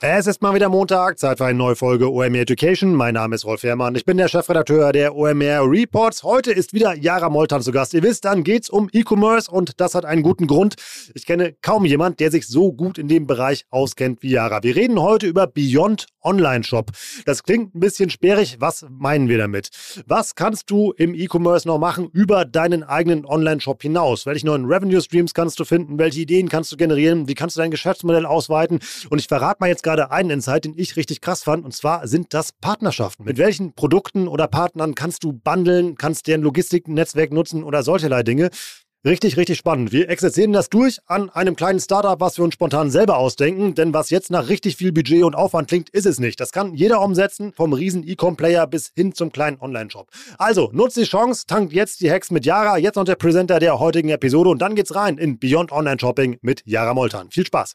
Es ist mal wieder Montag, Zeit für eine neue Folge OMR Education. Mein Name ist Rolf Herrmann, ich bin der Chefredakteur der OMR Reports. Heute ist wieder Jara Moltan zu Gast. Ihr wisst, dann geht's um E-Commerce und das hat einen guten Grund. Ich kenne kaum jemand, der sich so gut in dem Bereich auskennt wie Jara. Wir reden heute über Beyond Online Shop. Das klingt ein bisschen sperrig. Was meinen wir damit? Was kannst du im E-Commerce noch machen über deinen eigenen Online Shop hinaus? Welche neuen Revenue Streams kannst du finden? Welche Ideen kannst du generieren? Wie kannst du dein Geschäftsmodell ausweiten? Und ich verrate mal jetzt gerade einen Insight, den ich richtig krass fand. Und zwar sind das Partnerschaften. Mit welchen Produkten oder Partnern kannst du bundeln, kannst deren Logistiknetzwerk nutzen oder solcherlei Dinge? Richtig, richtig spannend. Wir exerzieren das durch an einem kleinen Startup, was wir uns spontan selber ausdenken. Denn was jetzt nach richtig viel Budget und Aufwand klingt, ist es nicht. Das kann jeder umsetzen, vom riesen E-Com-Player bis hin zum kleinen Online-Shop. Also, nutzt die Chance, tankt jetzt die Hacks mit Yara. Jetzt noch der Präsenter der heutigen Episode und dann geht's rein in Beyond Online Shopping mit Yara Moltan. Viel Spaß!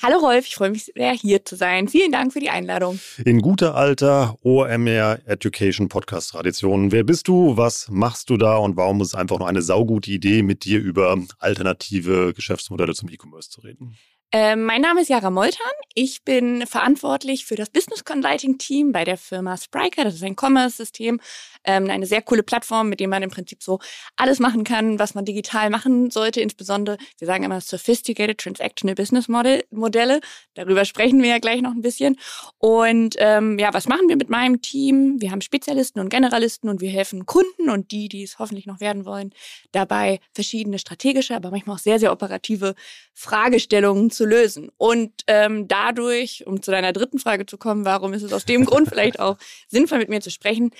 Hallo Rolf, ich freue mich sehr, hier zu sein. Vielen Dank für die Einladung. In guter alter OMR Education Podcast Tradition. Wer bist du? Was machst du da? Und warum ist es einfach nur eine saugute Idee, mit dir über alternative Geschäftsmodelle zum E-Commerce zu reden? Äh, mein Name ist Jara Moltan. Ich bin verantwortlich für das Business Consulting Team bei der Firma Spriker. Das ist ein Commerce-System, ähm, eine sehr coole Plattform, mit dem man im Prinzip so alles machen kann, was man digital machen sollte. Insbesondere, wir sagen immer Sophisticated Transactional Business Model, Modelle. Darüber sprechen wir ja gleich noch ein bisschen. Und ähm, ja, was machen wir mit meinem Team? Wir haben Spezialisten und Generalisten und wir helfen Kunden und die, die es hoffentlich noch werden wollen, dabei verschiedene strategische, aber manchmal auch sehr, sehr operative Fragestellungen zu lösen. Und ähm, dadurch, um zu deiner dritten Frage zu kommen, warum ist es aus dem Grund vielleicht auch sinnvoll, mit mir zu sprechen?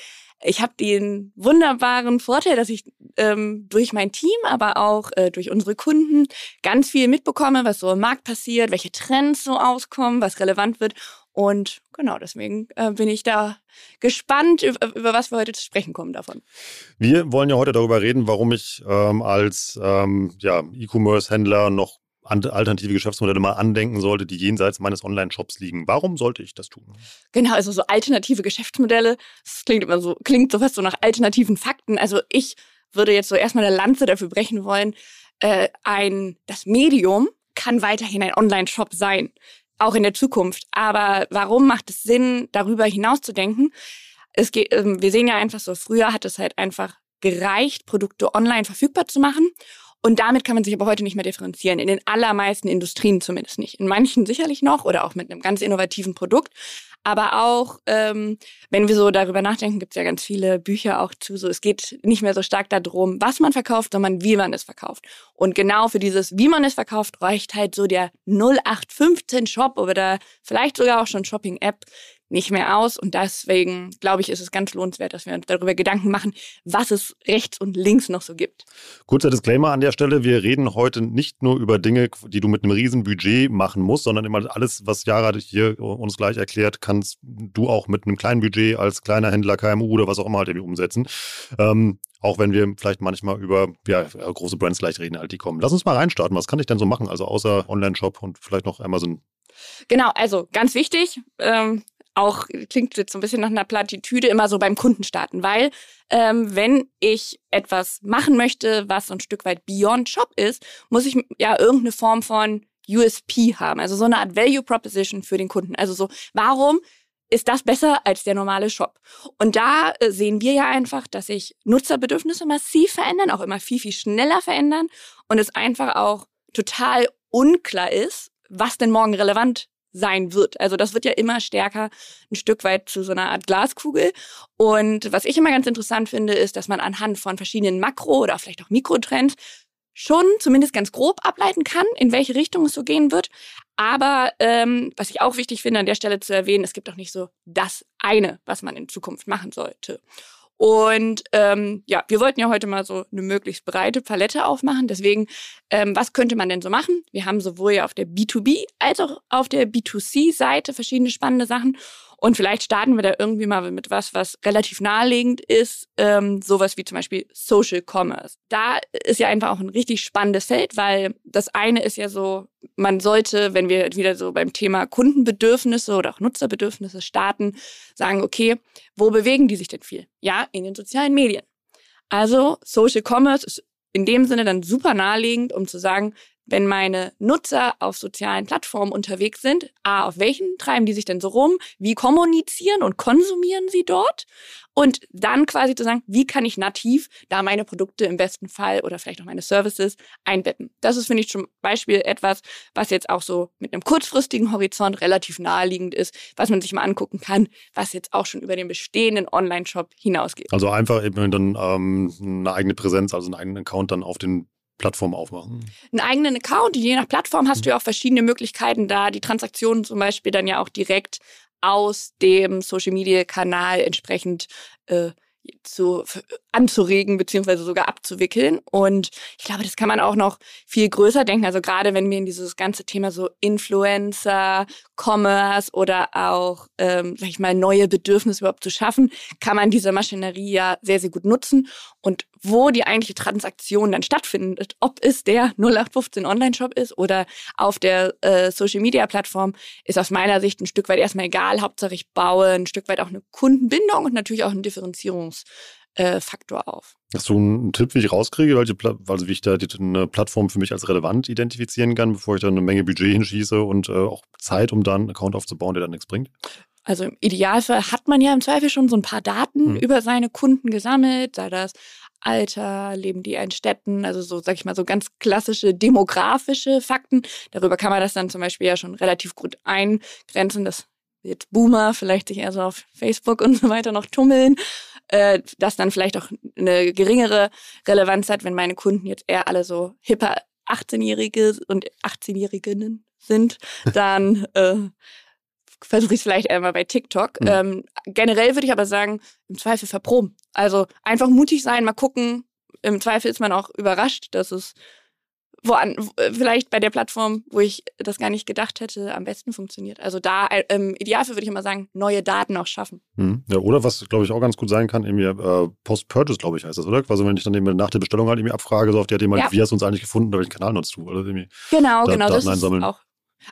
Ich habe den wunderbaren Vorteil, dass ich ähm, durch mein Team, aber auch äh, durch unsere Kunden ganz viel mitbekomme, was so im Markt passiert, welche Trends so auskommen, was relevant wird. Und genau, deswegen äh, bin ich da gespannt, über, über, was wir heute zu sprechen kommen davon. Wir wollen ja heute darüber reden, warum ich ähm, als ähm, ja, E-Commerce-Händler noch alternative Geschäftsmodelle mal andenken sollte, die jenseits meines Online-Shops liegen. Warum sollte ich das tun? Genau, also so alternative Geschäftsmodelle, das klingt immer so, klingt so fast so nach alternativen Fakten. Also ich würde jetzt so erstmal eine Lanze dafür brechen wollen, äh, ein, das Medium kann weiterhin ein Online-Shop sein, auch in der Zukunft. Aber warum macht es Sinn, darüber hinaus zu denken? Es geht, äh, wir sehen ja einfach so, früher hat es halt einfach gereicht, Produkte online verfügbar zu machen. Und damit kann man sich aber heute nicht mehr differenzieren. In den allermeisten Industrien zumindest nicht. In manchen sicherlich noch oder auch mit einem ganz innovativen Produkt. Aber auch, ähm, wenn wir so darüber nachdenken, gibt es ja ganz viele Bücher auch zu. So, es geht nicht mehr so stark darum, was man verkauft, sondern wie man es verkauft. Und genau für dieses, wie man es verkauft, reicht halt so der 0815 Shop oder vielleicht sogar auch schon Shopping-App, nicht mehr aus. Und deswegen, glaube ich, ist es ganz lohnenswert, dass wir uns darüber Gedanken machen, was es rechts und links noch so gibt. Kurzer Disclaimer an der Stelle. Wir reden heute nicht nur über Dinge, die du mit einem riesen Budget machen musst, sondern immer alles, was Jara hier uns gleich erklärt, kannst du auch mit einem kleinen Budget als kleiner Händler, KMU oder was auch immer halt irgendwie umsetzen. Ähm, auch wenn wir vielleicht manchmal über ja, große Brands gleich reden, halt die kommen. Lass uns mal reinstarten. Was kann ich denn so machen? Also außer Online-Shop und vielleicht noch Amazon Genau, also ganz wichtig, ähm, auch klingt jetzt so ein bisschen nach einer Plattitüde, immer so beim Kunden starten, weil ähm, wenn ich etwas machen möchte, was so ein Stück weit Beyond Shop ist, muss ich ja irgendeine Form von USP haben, also so eine Art Value Proposition für den Kunden. Also so, warum ist das besser als der normale Shop? Und da äh, sehen wir ja einfach, dass sich Nutzerbedürfnisse massiv verändern, auch immer viel, viel schneller verändern und es einfach auch total unklar ist, was denn morgen relevant sein wird. Also das wird ja immer stärker ein Stück weit zu so einer Art Glaskugel. Und was ich immer ganz interessant finde, ist, dass man anhand von verschiedenen Makro- oder vielleicht auch Mikrotrends schon zumindest ganz grob ableiten kann, in welche Richtung es so gehen wird. Aber ähm, was ich auch wichtig finde, an der Stelle zu erwähnen, es gibt auch nicht so das eine, was man in Zukunft machen sollte. Und ähm, ja, wir wollten ja heute mal so eine möglichst breite Palette aufmachen. Deswegen, ähm, was könnte man denn so machen? Wir haben sowohl ja auf der B2B als auch auf der B2C-Seite verschiedene spannende Sachen. Und vielleicht starten wir da irgendwie mal mit was, was relativ naheliegend ist, ähm, sowas wie zum Beispiel Social Commerce. Da ist ja einfach auch ein richtig spannendes Feld, weil das eine ist ja so, man sollte, wenn wir wieder so beim Thema Kundenbedürfnisse oder auch Nutzerbedürfnisse starten, sagen, okay, wo bewegen die sich denn viel? Ja, in den sozialen Medien. Also Social Commerce ist in dem Sinne dann super naheliegend, um zu sagen, wenn meine Nutzer auf sozialen Plattformen unterwegs sind, a, auf welchen treiben die sich denn so rum, wie kommunizieren und konsumieren sie dort und dann quasi zu sagen, wie kann ich nativ da meine Produkte im besten Fall oder vielleicht auch meine Services einbetten. Das ist, finde ich, zum Beispiel etwas, was jetzt auch so mit einem kurzfristigen Horizont relativ naheliegend ist, was man sich mal angucken kann, was jetzt auch schon über den bestehenden Online-Shop hinausgeht. Also einfach eben dann ähm, eine eigene Präsenz, also einen eigenen Account dann auf den Plattform aufmachen. Einen eigenen Account, je nach Plattform hast du ja auch verschiedene Möglichkeiten da, die Transaktionen zum Beispiel dann ja auch direkt aus dem Social Media Kanal entsprechend äh, zu, anzuregen beziehungsweise sogar abzuwickeln. Und ich glaube, das kann man auch noch viel größer denken. Also gerade wenn wir in dieses ganze Thema so Influencer, Commerce oder auch, ähm, sag ich mal, neue Bedürfnisse überhaupt zu schaffen, kann man diese Maschinerie ja sehr, sehr gut nutzen. Und wo die eigentliche Transaktion dann stattfindet, ob es der 0815 Online-Shop ist oder auf der äh, Social-Media-Plattform, ist aus meiner Sicht ein Stück weit erstmal egal. Hauptsache ich baue ein Stück weit auch eine Kundenbindung und natürlich auch einen Differenzierungsfaktor äh, auf. Hast du einen Tipp, wie ich rauskriege, welche also wie ich da eine Plattform für mich als relevant identifizieren kann, bevor ich da eine Menge Budget hinschieße und äh, auch Zeit, um dann einen Account aufzubauen, der dann nichts bringt? Also im Idealfall hat man ja im Zweifel schon so ein paar Daten mhm. über seine Kunden gesammelt, sei das Alter, leben die in Städten, also so, sag ich mal, so ganz klassische demografische Fakten. Darüber kann man das dann zum Beispiel ja schon relativ gut eingrenzen, dass jetzt Boomer vielleicht sich eher so auf Facebook und so weiter noch tummeln, äh, das dann vielleicht auch eine geringere Relevanz hat, wenn meine Kunden jetzt eher alle so hipper 18-Jährige und 18-Jährigen sind, dann äh, versuche ich es vielleicht einmal bei TikTok. Mhm. Ähm, generell würde ich aber sagen, im Zweifel verproben. Also einfach mutig sein, mal gucken. Im Zweifel ist man auch überrascht, dass es woan, vielleicht bei der Plattform, wo ich das gar nicht gedacht hätte, am besten funktioniert. Also da äh, im Idealfall würde ich immer sagen, neue Daten auch schaffen. Mhm. Ja, oder was, glaube ich, auch ganz gut sein kann, irgendwie äh, Post-Purchase, glaube ich, heißt das, oder? Also wenn ich dann eben nach der Bestellung halt irgendwie abfrage, so auf die hat jemand, ja. wie hast du uns eigentlich gefunden, welchen Kanal nutzt du? Oder irgendwie genau, da, genau, Daten das einsammeln. ist auch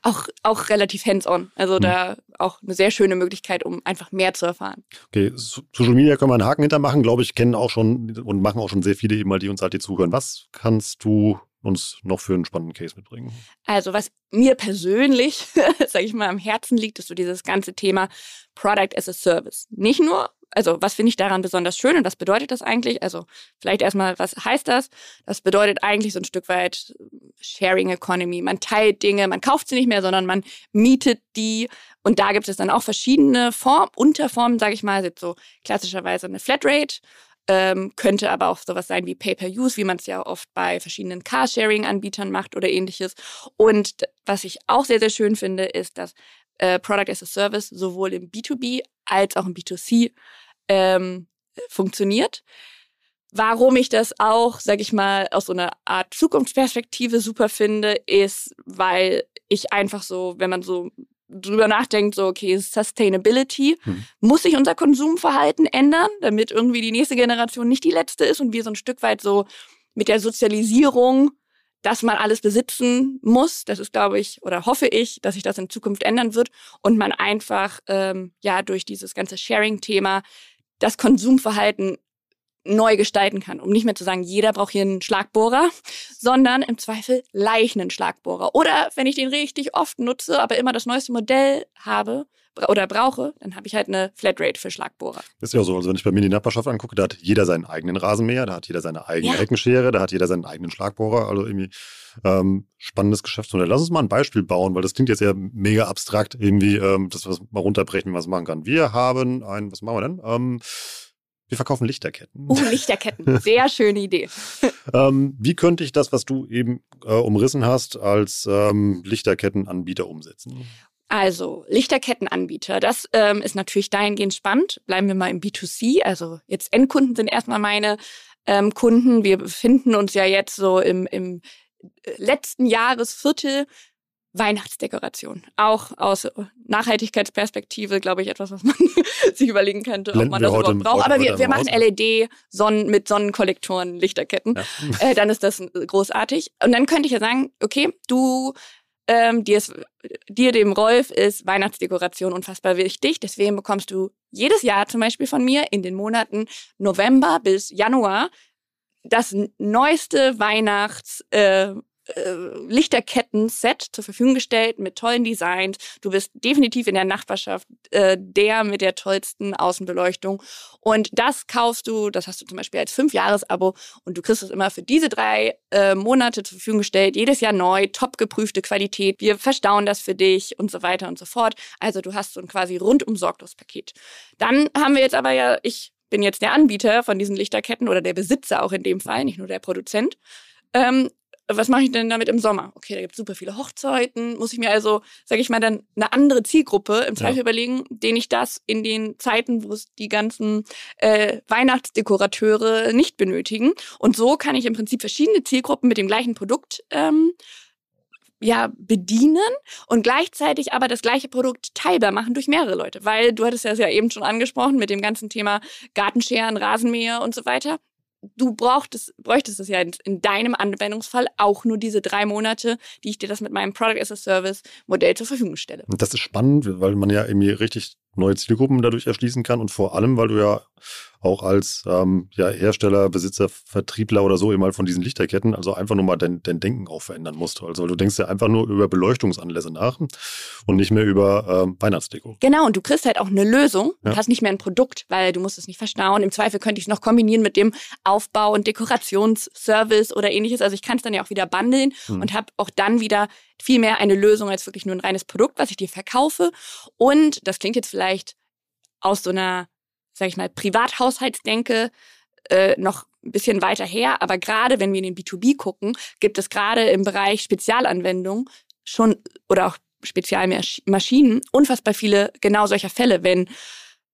auch, auch relativ hands-on. Also mhm. da auch eine sehr schöne Möglichkeit, um einfach mehr zu erfahren. Okay, Social Media können wir einen Haken hintermachen, glaube ich, kennen auch schon und machen auch schon sehr viele eben mal, die uns halt hier zuhören. Was kannst du uns noch für einen spannenden Case mitbringen? Also was mir persönlich, sage ich mal, am Herzen liegt, ist so dieses ganze Thema Product as a Service. Nicht nur also was finde ich daran besonders schön und was bedeutet das eigentlich? Also vielleicht erstmal, was heißt das? Das bedeutet eigentlich so ein Stück weit Sharing Economy. Man teilt Dinge, man kauft sie nicht mehr, sondern man mietet die. Und da gibt es dann auch verschiedene Form, Unterformen, sage ich mal, jetzt so klassischerweise eine Flatrate. Ähm, könnte aber auch sowas sein wie Pay-per-Use, wie man es ja oft bei verschiedenen Carsharing-Anbietern macht oder ähnliches. Und was ich auch sehr, sehr schön finde, ist, dass äh, Product as a Service sowohl im B2B als auch im B2C ähm, funktioniert. Warum ich das auch, sag ich mal, aus so einer Art Zukunftsperspektive super finde, ist, weil ich einfach so, wenn man so drüber nachdenkt, so, okay, Sustainability, hm. muss sich unser Konsumverhalten ändern, damit irgendwie die nächste Generation nicht die letzte ist und wir so ein Stück weit so mit der Sozialisierung, dass man alles besitzen muss. Das ist, glaube ich, oder hoffe ich, dass sich das in Zukunft ändern wird und man einfach ähm, ja durch dieses ganze Sharing-Thema das Konsumverhalten neu gestalten kann, um nicht mehr zu sagen, jeder braucht hier einen Schlagbohrer, sondern im Zweifel leichten Schlagbohrer. Oder wenn ich den richtig oft nutze, aber immer das neueste Modell habe oder brauche, dann habe ich halt eine Flatrate für Schlagbohrer. ist ja so, also wenn ich bei mir die Nachbarschaft angucke, da hat jeder seinen eigenen Rasenmäher, da hat jeder seine eigene ja. Eckenschere, da hat jeder seinen eigenen Schlagbohrer, also irgendwie ähm, spannendes Geschäftsmodell. Lass uns mal ein Beispiel bauen, weil das klingt jetzt ja mega abstrakt, irgendwie, ähm, das was mal runterbrechen, was man machen kann. Wir haben ein, was machen wir denn? Ähm, wir verkaufen Lichterketten. Oh, Lichterketten. Sehr schöne Idee. ähm, wie könnte ich das, was du eben äh, umrissen hast, als ähm, Lichterkettenanbieter umsetzen? Also, Lichterkettenanbieter, das ähm, ist natürlich dahingehend spannend. Bleiben wir mal im B2C. Also, jetzt Endkunden sind erstmal meine ähm, Kunden. Wir befinden uns ja jetzt so im, im äh, letzten Jahresviertel Weihnachtsdekoration. Auch aus Nachhaltigkeitsperspektive, glaube ich, etwas, was man sich überlegen könnte, ob man das überhaupt braucht. Aber wir, wir machen LED Sonnen mit Sonnenkollektoren, Lichterketten. Ja. Äh, dann ist das großartig. Und dann könnte ich ja sagen, okay, du ähm, dir, ist, dir, dem Rolf, ist Weihnachtsdekoration unfassbar wichtig. Deswegen bekommst du jedes Jahr zum Beispiel von mir in den Monaten November bis Januar das neueste Weihnachts, äh, äh, Lichterketten-Set zur Verfügung gestellt mit tollen Designs. Du bist definitiv in der Nachbarschaft äh, der mit der tollsten Außenbeleuchtung. Und das kaufst du, das hast du zum Beispiel als Fünf-Jahres-Abo und du kriegst es immer für diese drei äh, Monate zur Verfügung gestellt. Jedes Jahr neu, top geprüfte Qualität. Wir verstauen das für dich und so weiter und so fort. Also du hast so ein quasi rundum sorglos Paket. Dann haben wir jetzt aber ja, ich bin jetzt der Anbieter von diesen Lichterketten oder der Besitzer auch in dem Fall, nicht nur der Produzent. Ähm, was mache ich denn damit im Sommer? Okay, da gibt es super viele Hochzeiten. Muss ich mir also, sage ich mal, dann eine andere Zielgruppe im Zweifel ja. überlegen, den ich das in den Zeiten, wo es die ganzen äh, Weihnachtsdekorateure nicht benötigen. Und so kann ich im Prinzip verschiedene Zielgruppen mit dem gleichen Produkt ähm, ja, bedienen und gleichzeitig aber das gleiche Produkt teilbar machen durch mehrere Leute. Weil du hattest ja eben schon angesprochen mit dem ganzen Thema Gartenscheren, Rasenmäher und so weiter du brauchtest, bräuchtest es ja in, in, deinem Anwendungsfall auch nur diese drei Monate, die ich dir das mit meinem Product as a Service Modell zur Verfügung stelle. Das ist spannend, weil man ja irgendwie richtig neue Zielgruppen dadurch erschließen kann und vor allem, weil du ja auch als ähm, ja, Hersteller, Besitzer, Vertriebler oder so eben mal von diesen Lichterketten, also einfach nur mal dein, dein Denken auch verändern musst. Also du denkst ja einfach nur über Beleuchtungsanlässe nach und nicht mehr über ähm, Weihnachtsdeko. Genau, und du kriegst halt auch eine Lösung und ja. hast nicht mehr ein Produkt, weil du musst es nicht verstauen. Im Zweifel könnte ich es noch kombinieren mit dem Aufbau- und Dekorationsservice oder ähnliches. Also ich kann es dann ja auch wieder bundeln hm. und habe auch dann wieder viel mehr eine Lösung als wirklich nur ein reines Produkt, was ich dir verkaufe. Und das klingt jetzt vielleicht aus so einer sag ich mal, Privathaushaltsdenke äh, noch ein bisschen weiter her. Aber gerade wenn wir in den B2B gucken, gibt es gerade im Bereich Spezialanwendungen schon oder auch Spezialmaschinen unfassbar viele genau solcher Fälle, wenn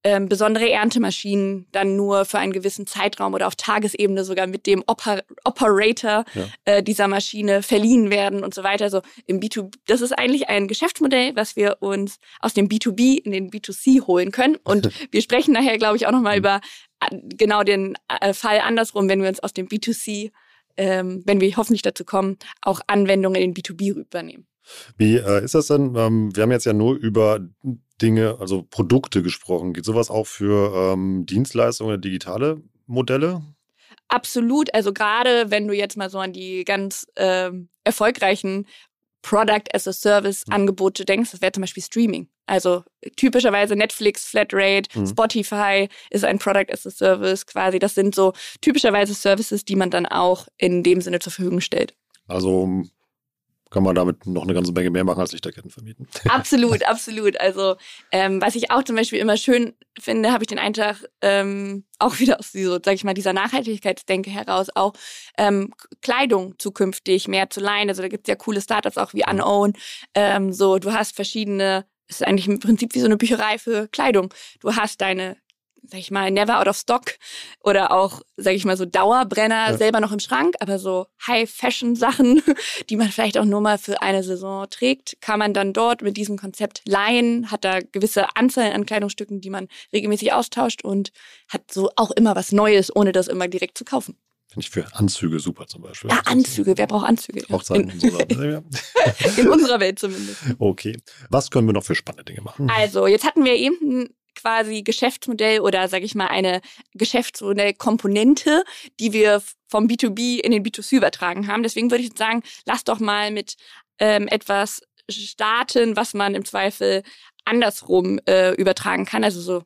ähm, besondere Erntemaschinen dann nur für einen gewissen Zeitraum oder auf Tagesebene sogar mit dem Oper Operator ja. äh, dieser Maschine verliehen werden und so weiter. Also im B2B, das ist eigentlich ein Geschäftsmodell, was wir uns aus dem B2B in den B2C holen können. Und wir sprechen nachher, glaube ich, auch nochmal mhm. über äh, genau den äh, Fall andersrum, wenn wir uns aus dem B2C, ähm, wenn wir hoffentlich dazu kommen, auch Anwendungen in den B2B übernehmen. Wie äh, ist das denn? Ähm, wir haben jetzt ja nur über Dinge, also Produkte gesprochen. Geht sowas auch für ähm, Dienstleistungen oder digitale Modelle? Absolut. Also gerade wenn du jetzt mal so an die ganz ähm, erfolgreichen Product as a Service hm. Angebote denkst, das wäre zum Beispiel Streaming. Also typischerweise Netflix, Flatrate, mhm. Spotify ist ein Product as a Service quasi. Das sind so typischerweise Services, die man dann auch in dem Sinne zur Verfügung stellt. Also kann man damit noch eine ganze Menge mehr machen als Lichterketten vermieten. Absolut, absolut. Also ähm, was ich auch zum Beispiel immer schön finde, habe ich den Eintrag ähm, auch wieder aus so, sag ich mal, dieser Nachhaltigkeitsdenke heraus auch ähm, Kleidung zukünftig mehr zu leihen. Also da gibt es ja coole Startups auch wie Unown. Ähm, so, du hast verschiedene es ist eigentlich im Prinzip wie so eine Bücherei für Kleidung. Du hast deine sag ich mal, never out of stock oder auch, sag ich mal, so Dauerbrenner ja. selber noch im Schrank, aber so High-Fashion-Sachen, die man vielleicht auch nur mal für eine Saison trägt, kann man dann dort mit diesem Konzept leihen, hat da gewisse Anzahl an Kleidungsstücken, die man regelmäßig austauscht und hat so auch immer was Neues, ohne das immer direkt zu kaufen. Finde ich für Anzüge super zum Beispiel. Ja, Anzüge. Wer braucht Anzüge? Hochzeiten in, so in unserer Welt zumindest. Okay. Was können wir noch für spannende Dinge machen? Also, jetzt hatten wir eben quasi Geschäftsmodell oder sage ich mal eine Geschäftsmodellkomponente, die wir vom B2B in den B2C übertragen haben. Deswegen würde ich sagen, lass doch mal mit ähm, etwas starten, was man im Zweifel andersrum äh, übertragen kann. Also so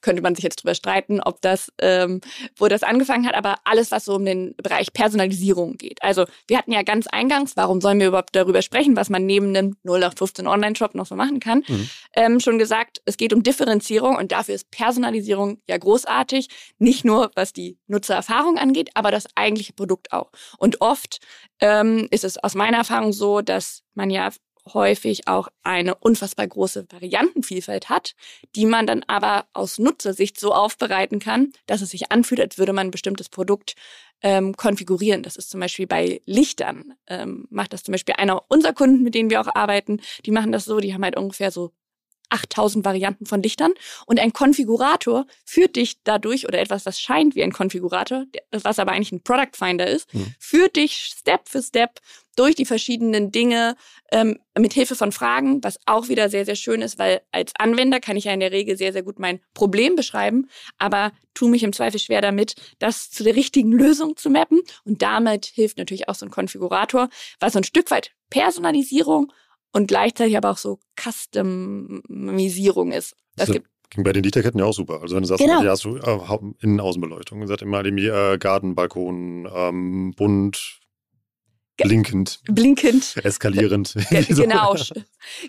könnte man sich jetzt drüber streiten, ob das, ähm, wo das angefangen hat, aber alles, was so um den Bereich Personalisierung geht. Also wir hatten ja ganz eingangs, warum sollen wir überhaupt darüber sprechen, was man neben einem 0815 Online-Shop noch so machen kann, mhm. ähm, schon gesagt, es geht um Differenzierung und dafür ist Personalisierung ja großartig, nicht nur was die Nutzererfahrung angeht, aber das eigentliche Produkt auch. Und oft ähm, ist es aus meiner Erfahrung so, dass man ja häufig auch eine unfassbar große Variantenvielfalt hat, die man dann aber aus Nutzersicht so aufbereiten kann, dass es sich anfühlt, als würde man ein bestimmtes Produkt ähm, konfigurieren. Das ist zum Beispiel bei Lichtern, ähm, macht das zum Beispiel einer unserer Kunden, mit denen wir auch arbeiten, die machen das so, die haben halt ungefähr so 8000 Varianten von Lichtern und ein Konfigurator führt dich dadurch oder etwas, was scheint wie ein Konfigurator, was aber eigentlich ein Product Finder ist, mhm. führt dich Step für Step durch die verschiedenen Dinge ähm, mit Hilfe von Fragen, was auch wieder sehr, sehr schön ist, weil als Anwender kann ich ja in der Regel sehr, sehr gut mein Problem beschreiben, aber tue mich im Zweifel schwer damit, das zu der richtigen Lösung zu mappen. Und damit hilft natürlich auch so ein Konfigurator, was so ein Stück weit Personalisierung und gleichzeitig aber auch so Customisierung ist. Das so, gibt ging bei den Lichterketten ja auch super. Also wenn du sagst, genau. ja, hast du äh, Innen-Außenbeleuchtung. Seid immer irgendwie äh, Garten, Balkon, ähm, bunt, Blinkend. Blinkend. Eskalierend. genau.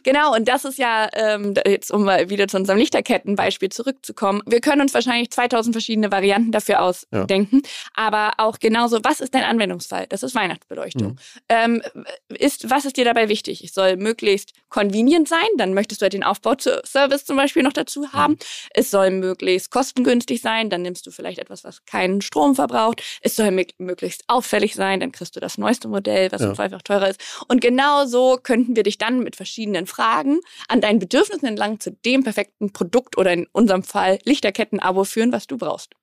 genau, und das ist ja, ähm, jetzt um mal wieder zu unserem Lichterkettenbeispiel zurückzukommen, wir können uns wahrscheinlich 2000 verschiedene Varianten dafür ausdenken, ja. aber auch genauso, was ist dein Anwendungsfall? Das ist Weihnachtsbeleuchtung. Mhm. Ähm, ist, was ist dir dabei wichtig? Es soll möglichst convenient sein, dann möchtest du halt den Aufbauservice zum Beispiel noch dazu haben. Mhm. Es soll möglichst kostengünstig sein, dann nimmst du vielleicht etwas, was keinen Strom verbraucht. Es soll möglichst auffällig sein, dann kriegst du das neueste Modell Modell, was ja. einfach teurer ist. Und genau so könnten wir dich dann mit verschiedenen Fragen an deinen Bedürfnissen entlang zu dem perfekten Produkt oder in unserem Fall Lichterketten-Abo führen, was du brauchst.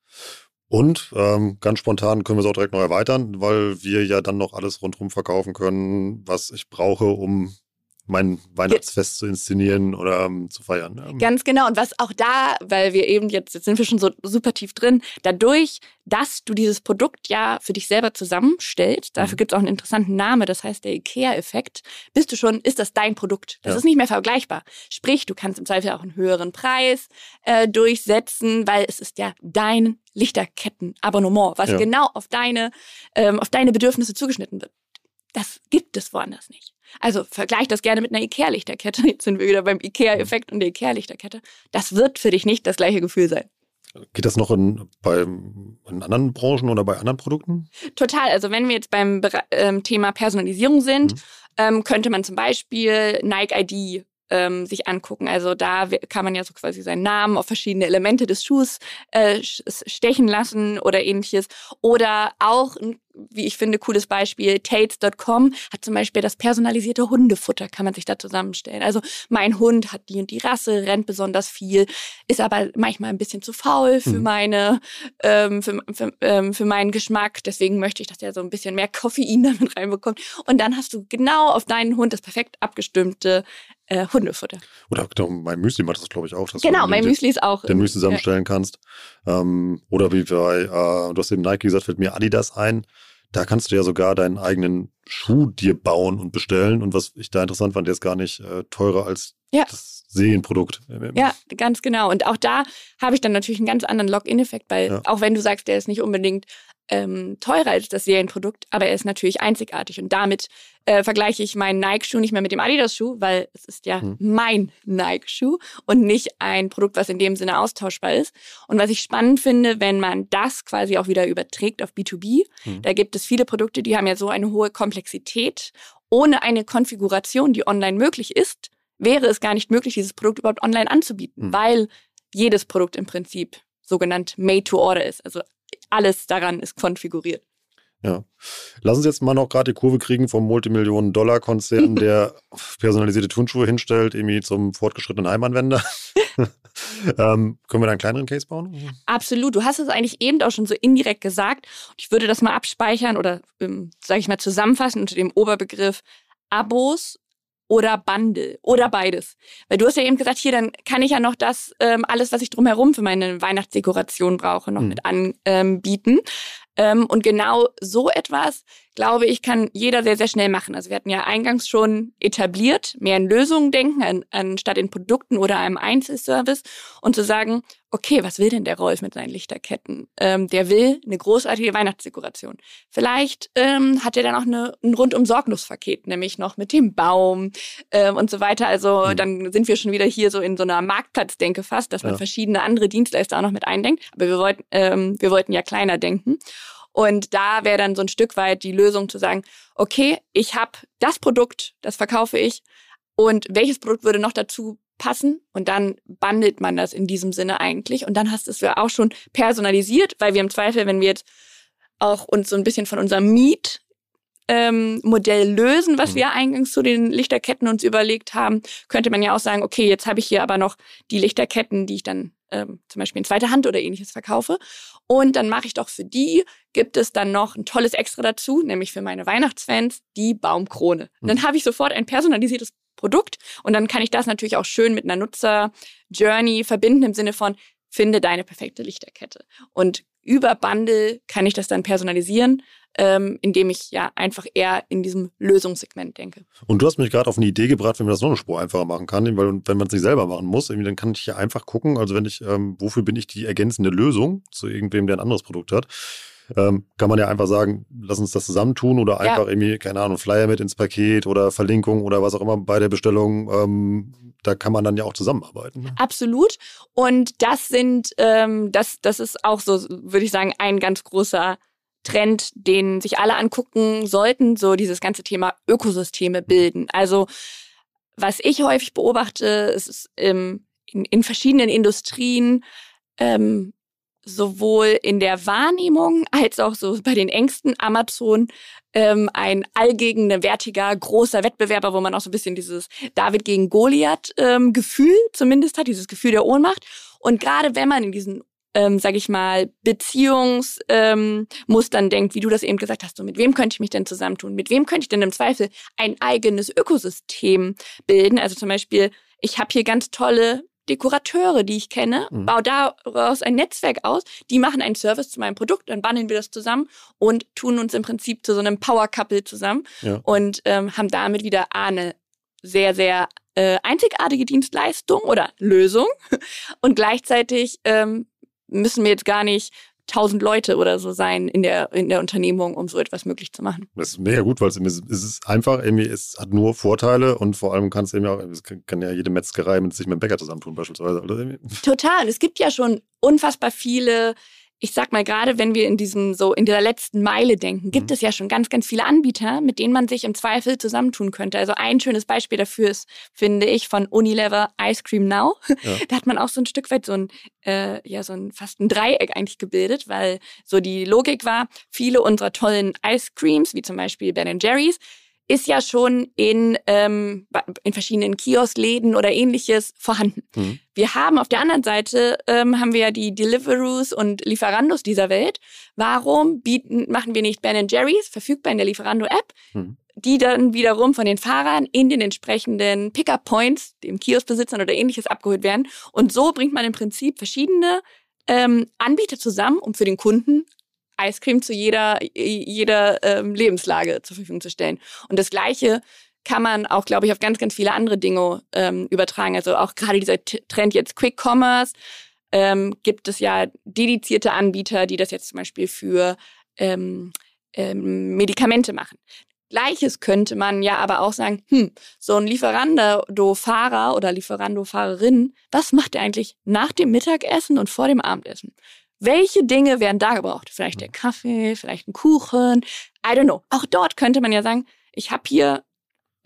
Und ähm, ganz spontan können wir es auch direkt noch erweitern, weil wir ja dann noch alles rundherum verkaufen können, was ich brauche, um mein Weihnachtsfest zu inszenieren oder um, zu feiern. Ähm. Ganz genau. Und was auch da, weil wir eben jetzt, jetzt sind wir schon so super tief drin, dadurch, dass du dieses Produkt ja für dich selber zusammenstellst, dafür mhm. gibt es auch einen interessanten Namen, das heißt der IKEA-Effekt, bist du schon, ist das dein Produkt. Das ja. ist nicht mehr vergleichbar. Sprich, du kannst im Zweifel auch einen höheren Preis äh, durchsetzen, weil es ist ja dein Lichterketten-Abonnement, was ja. genau auf deine, ähm, auf deine Bedürfnisse zugeschnitten wird. Das gibt es woanders nicht. Also vergleich das gerne mit einer IKEA-Lichterkette. Jetzt sind wir wieder beim IKEA-Effekt und der IKEA-Lichterkette. Das wird für dich nicht das gleiche Gefühl sein. Geht das noch in, bei, in anderen Branchen oder bei anderen Produkten? Total. Also wenn wir jetzt beim ähm, Thema Personalisierung sind, mhm. ähm, könnte man zum Beispiel Nike ID ähm, sich angucken. Also da kann man ja so quasi seinen Namen auf verschiedene Elemente des Schuhs äh, stechen lassen oder ähnliches. Oder auch wie ich finde, cooles Beispiel. Tates.com hat zum Beispiel das personalisierte Hundefutter, kann man sich da zusammenstellen. Also mein Hund hat die und die Rasse, rennt besonders viel, ist aber manchmal ein bisschen zu faul für mhm. meine, ähm, für, für, ähm, für meinen Geschmack. Deswegen möchte ich, dass der so ein bisschen mehr Koffein damit reinbekommt. Und dann hast du genau auf deinen Hund das perfekt abgestimmte äh, Hundefutter. Oder genau, mein Müsli macht das, glaube ich, auch. genau, mein Müsli ist auch. Den Müsli zusammenstellen ja. kannst. Ähm, oder wie bei, äh, du hast eben Nike gesagt, fällt mir Adidas ein. Da kannst du ja sogar deinen eigenen Schuh dir bauen und bestellen. Und was ich da interessant fand, der ist gar nicht äh, teurer als ja. das Serienprodukt. Ja, ganz genau. Und auch da habe ich dann natürlich einen ganz anderen Login-Effekt, weil ja. auch wenn du sagst, der ist nicht unbedingt ähm, teurer als das Serienprodukt, aber er ist natürlich einzigartig. Und damit äh, vergleiche ich meinen Nike-Schuh nicht mehr mit dem Adidas-Schuh, weil es ist ja hm. mein Nike-Schuh und nicht ein Produkt, was in dem Sinne austauschbar ist. Und was ich spannend finde, wenn man das quasi auch wieder überträgt auf B2B, hm. da gibt es viele Produkte, die haben ja so eine hohe Komplexität. Ohne eine Konfiguration, die online möglich ist, wäre es gar nicht möglich, dieses Produkt überhaupt online anzubieten, mhm. weil jedes Produkt im Prinzip sogenannt made to order ist. Also alles daran ist konfiguriert. Ja. Lass uns jetzt mal noch gerade die Kurve kriegen vom Multimillionen-Dollar-Konzern, der personalisierte Turnschuhe hinstellt, irgendwie zum fortgeschrittenen Heimanwender. ähm, können wir da einen kleineren Case bauen? Absolut. Du hast es eigentlich eben auch schon so indirekt gesagt. Ich würde das mal abspeichern oder, ähm, sage ich mal, zusammenfassen unter dem Oberbegriff Abos oder Bundle oder beides. Weil du hast ja eben gesagt, hier, dann kann ich ja noch das, ähm, alles, was ich drumherum für meine Weihnachtsdekoration brauche, noch mhm. mit anbieten. Ähm, und genau so etwas, glaube ich, kann jeder sehr, sehr schnell machen. Also wir hatten ja eingangs schon etabliert, mehr in Lösungen denken, an, anstatt in Produkten oder einem Einzelservice und zu sagen, okay, was will denn der Rolf mit seinen Lichterketten? Ähm, der will eine großartige Weihnachtsdekoration. Vielleicht ähm, hat er dann auch eine, ein rundum Sorglos-Paket, nämlich noch mit dem Baum ähm, und so weiter. Also mhm. dann sind wir schon wieder hier so in so einer Marktplatzdenke fast, dass man ja. verschiedene andere Dienstleister auch noch mit eindenkt. Aber wir wollten, ähm, wir wollten ja kleiner denken. Und da wäre dann so ein Stück weit die Lösung zu sagen, okay, ich habe das Produkt, das verkaufe ich. Und welches Produkt würde noch dazu passen? Und dann bandelt man das in diesem Sinne eigentlich. Und dann hast du es ja auch schon personalisiert, weil wir im Zweifel, wenn wir jetzt auch uns so ein bisschen von unserem Miet ähm, Modell lösen, was mhm. wir eingangs zu den Lichterketten uns überlegt haben, könnte man ja auch sagen, okay, jetzt habe ich hier aber noch die Lichterketten, die ich dann ähm, zum Beispiel in zweiter Hand oder ähnliches verkaufe. Und dann mache ich doch für die, gibt es dann noch ein tolles Extra dazu, nämlich für meine Weihnachtsfans, die Baumkrone. Mhm. Dann habe ich sofort ein personalisiertes Produkt und dann kann ich das natürlich auch schön mit einer Nutzer-Journey verbinden im Sinne von, finde deine perfekte Lichterkette. Und über Bundle kann ich das dann personalisieren ähm, indem ich ja einfach eher in diesem Lösungssegment denke. Und du hast mich gerade auf eine Idee gebracht, wenn man das noch eine Spur einfacher machen kann, weil wenn man es nicht selber machen muss, dann kann ich ja einfach gucken, also wenn ich, ähm, wofür bin ich die ergänzende Lösung zu irgendwem, der ein anderes Produkt hat, ähm, kann man ja einfach sagen, lass uns das zusammentun oder einfach ja. irgendwie, keine Ahnung, Flyer mit ins Paket oder Verlinkung oder was auch immer bei der Bestellung. Ähm, da kann man dann ja auch zusammenarbeiten. Ne? Absolut. Und das sind, ähm, das, das ist auch so, würde ich sagen, ein ganz großer Trend, den sich alle angucken sollten, so dieses ganze Thema Ökosysteme bilden. Also was ich häufig beobachte, ist ähm, in, in verschiedenen Industrien, ähm, sowohl in der Wahrnehmung als auch so bei den Ängsten Amazon ähm, ein allgegenwärtiger großer Wettbewerber, wo man auch so ein bisschen dieses David gegen Goliath ähm, Gefühl zumindest hat, dieses Gefühl der Ohnmacht. Und gerade wenn man in diesen ähm, sage ich mal, Beziehungsmustern ähm, denkt, wie du das eben gesagt hast, so mit wem könnte ich mich denn zusammentun? Mit wem könnte ich denn im Zweifel ein eigenes Ökosystem bilden? Also zum Beispiel, ich habe hier ganz tolle Dekorateure, die ich kenne, mhm. baue daraus ein Netzwerk aus, die machen einen Service zu meinem Produkt, dann bandeln wir das zusammen und tun uns im Prinzip zu so einem Power-Couple zusammen ja. und ähm, haben damit wieder eine sehr, sehr äh, einzigartige Dienstleistung oder Lösung und gleichzeitig ähm, müssen wir jetzt gar nicht tausend Leute oder so sein in der, in der Unternehmung, um so etwas möglich zu machen. Das ist mega gut, weil es, es ist einfach, irgendwie, es hat nur Vorteile und vor allem kann es eben auch, es kann ja jede Metzgerei mit sich mit dem Bäcker zusammentun beispielsweise. Total. Es gibt ja schon unfassbar viele ich sag mal, gerade wenn wir in diesem so in dieser letzten Meile denken, gibt mhm. es ja schon ganz, ganz viele Anbieter, mit denen man sich im Zweifel zusammentun könnte. Also ein schönes Beispiel dafür ist, finde ich, von Unilever Ice Cream Now. Ja. Da hat man auch so ein Stück weit so ein, äh, ja, so ein fast ein Dreieck eigentlich gebildet, weil so die Logik war, viele unserer tollen Ice Creams, wie zum Beispiel Ben Jerry's, ist ja schon in, ähm, in verschiedenen Kioskläden oder ähnliches vorhanden. Mhm. Wir haben auf der anderen Seite, ähm, haben wir ja die Deliverus und Lieferandos dieser Welt. Warum bieten, machen wir nicht Ben Jerry's verfügbar in der Lieferando-App, mhm. die dann wiederum von den Fahrern in den entsprechenden Pickup-Points, dem Kioskbesitzern oder ähnliches abgeholt werden. Und so bringt man im Prinzip verschiedene ähm, Anbieter zusammen, um für den Kunden Eiscreme zu jeder, jeder ähm, Lebenslage zur Verfügung zu stellen. Und das Gleiche kann man auch, glaube ich, auf ganz, ganz viele andere Dinge ähm, übertragen. Also auch gerade dieser Trend jetzt Quick Commerce ähm, gibt es ja dedizierte Anbieter, die das jetzt zum Beispiel für ähm, ähm, Medikamente machen. Gleiches könnte man ja aber auch sagen, hm, so ein Lieferando-Fahrer oder Lieferando-Fahrerin, was macht er eigentlich nach dem Mittagessen und vor dem Abendessen? Welche Dinge werden da gebraucht? Vielleicht der mhm. Kaffee, vielleicht ein Kuchen, I don't know. Auch dort könnte man ja sagen, ich habe hier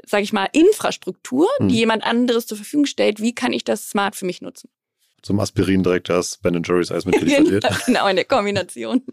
sage ich mal, Infrastruktur, die jemand anderes zur Verfügung stellt. Wie kann ich das smart für mich nutzen? Zum Aspirin direkt das Ben Jerry's Eis mitgeliefert wird. genau, in der Kombination.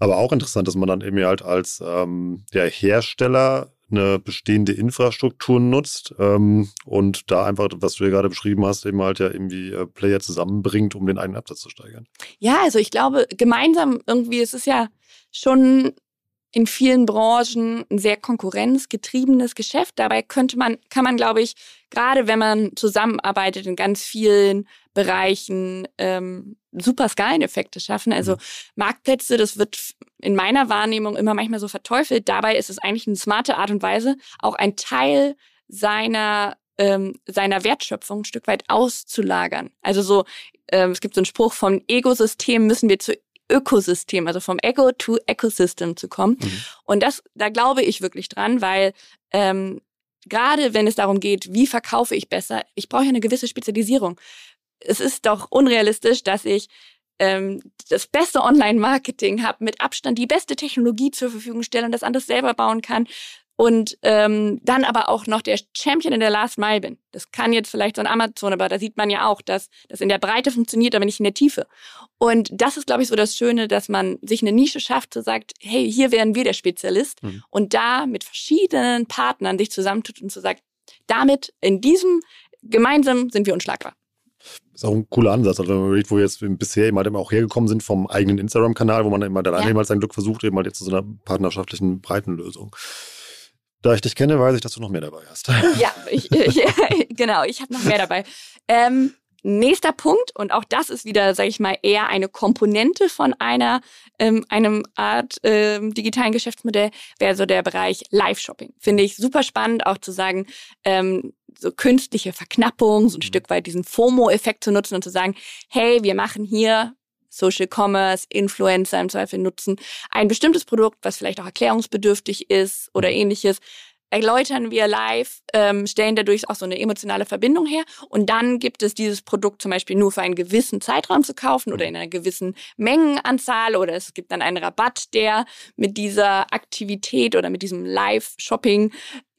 Aber auch interessant, dass man dann eben halt als ähm, der Hersteller eine bestehende Infrastruktur nutzt ähm, und da einfach, was du ja gerade beschrieben hast, eben halt ja irgendwie äh, Player zusammenbringt, um den eigenen Absatz zu steigern. Ja, also ich glaube, gemeinsam irgendwie, es ist ja schon in vielen Branchen ein sehr konkurrenzgetriebenes Geschäft. Dabei könnte man, kann man, glaube ich, gerade wenn man zusammenarbeitet in ganz vielen Bereichen, ähm, super Skaleneffekte schaffen. Also mhm. Marktplätze, das wird in meiner Wahrnehmung immer manchmal so verteufelt. Dabei ist es eigentlich eine smarte Art und Weise, auch ein Teil seiner ähm, seiner Wertschöpfung ein Stück weit auszulagern. Also so, ähm, es gibt so einen Spruch vom Ego-System müssen wir zu Ökosystem, also vom Ego to Ecosystem zu kommen. Mhm. Und das, da glaube ich wirklich dran, weil ähm, gerade wenn es darum geht, wie verkaufe ich besser, ich brauche ja eine gewisse Spezialisierung. Es ist doch unrealistisch, dass ich ähm, das beste Online-Marketing habe, mit Abstand die beste Technologie zur Verfügung stelle und das alles selber bauen kann, und ähm, dann aber auch noch der Champion in der Last Mile bin. Das kann jetzt vielleicht so ein Amazon, aber da sieht man ja auch, dass das in der Breite funktioniert, aber nicht in der Tiefe. Und das ist, glaube ich, so das Schöne, dass man sich eine Nische schafft, so sagt, hey, hier wären wir der Spezialist mhm. und da mit verschiedenen Partnern sich zusammentut und so sagt, damit in diesem gemeinsam sind wir unschlagbar. Ist auch ein cooler Ansatz. Also, wo wir jetzt bisher eben halt immer auch hergekommen sind vom eigenen Instagram-Kanal, wo man immer dann ja. sein Glück versucht, eben halt jetzt zu so einer partnerschaftlichen Breitenlösung. Da ich dich kenne, weiß ich, dass du noch mehr dabei hast. Ja, ich, ich, genau, ich habe noch mehr dabei. Ähm, nächster Punkt, und auch das ist wieder, sage ich mal, eher eine Komponente von einer, ähm, einem Art ähm, digitalen Geschäftsmodell, wäre so der Bereich Live-Shopping. Finde ich super spannend, auch zu sagen, ähm, so künstliche Verknappung, so ein mhm. Stück weit diesen FOMO-Effekt zu nutzen und zu sagen, hey, wir machen hier Social Commerce, Influencer im Zweifel nutzen, ein bestimmtes Produkt, was vielleicht auch erklärungsbedürftig ist oder mhm. ähnliches, erläutern wir live, ähm, stellen dadurch auch so eine emotionale Verbindung her. Und dann gibt es dieses Produkt zum Beispiel nur für einen gewissen Zeitraum zu kaufen oder mhm. in einer gewissen Mengenanzahl oder es gibt dann einen Rabatt, der mit dieser Aktivität oder mit diesem Live-Shopping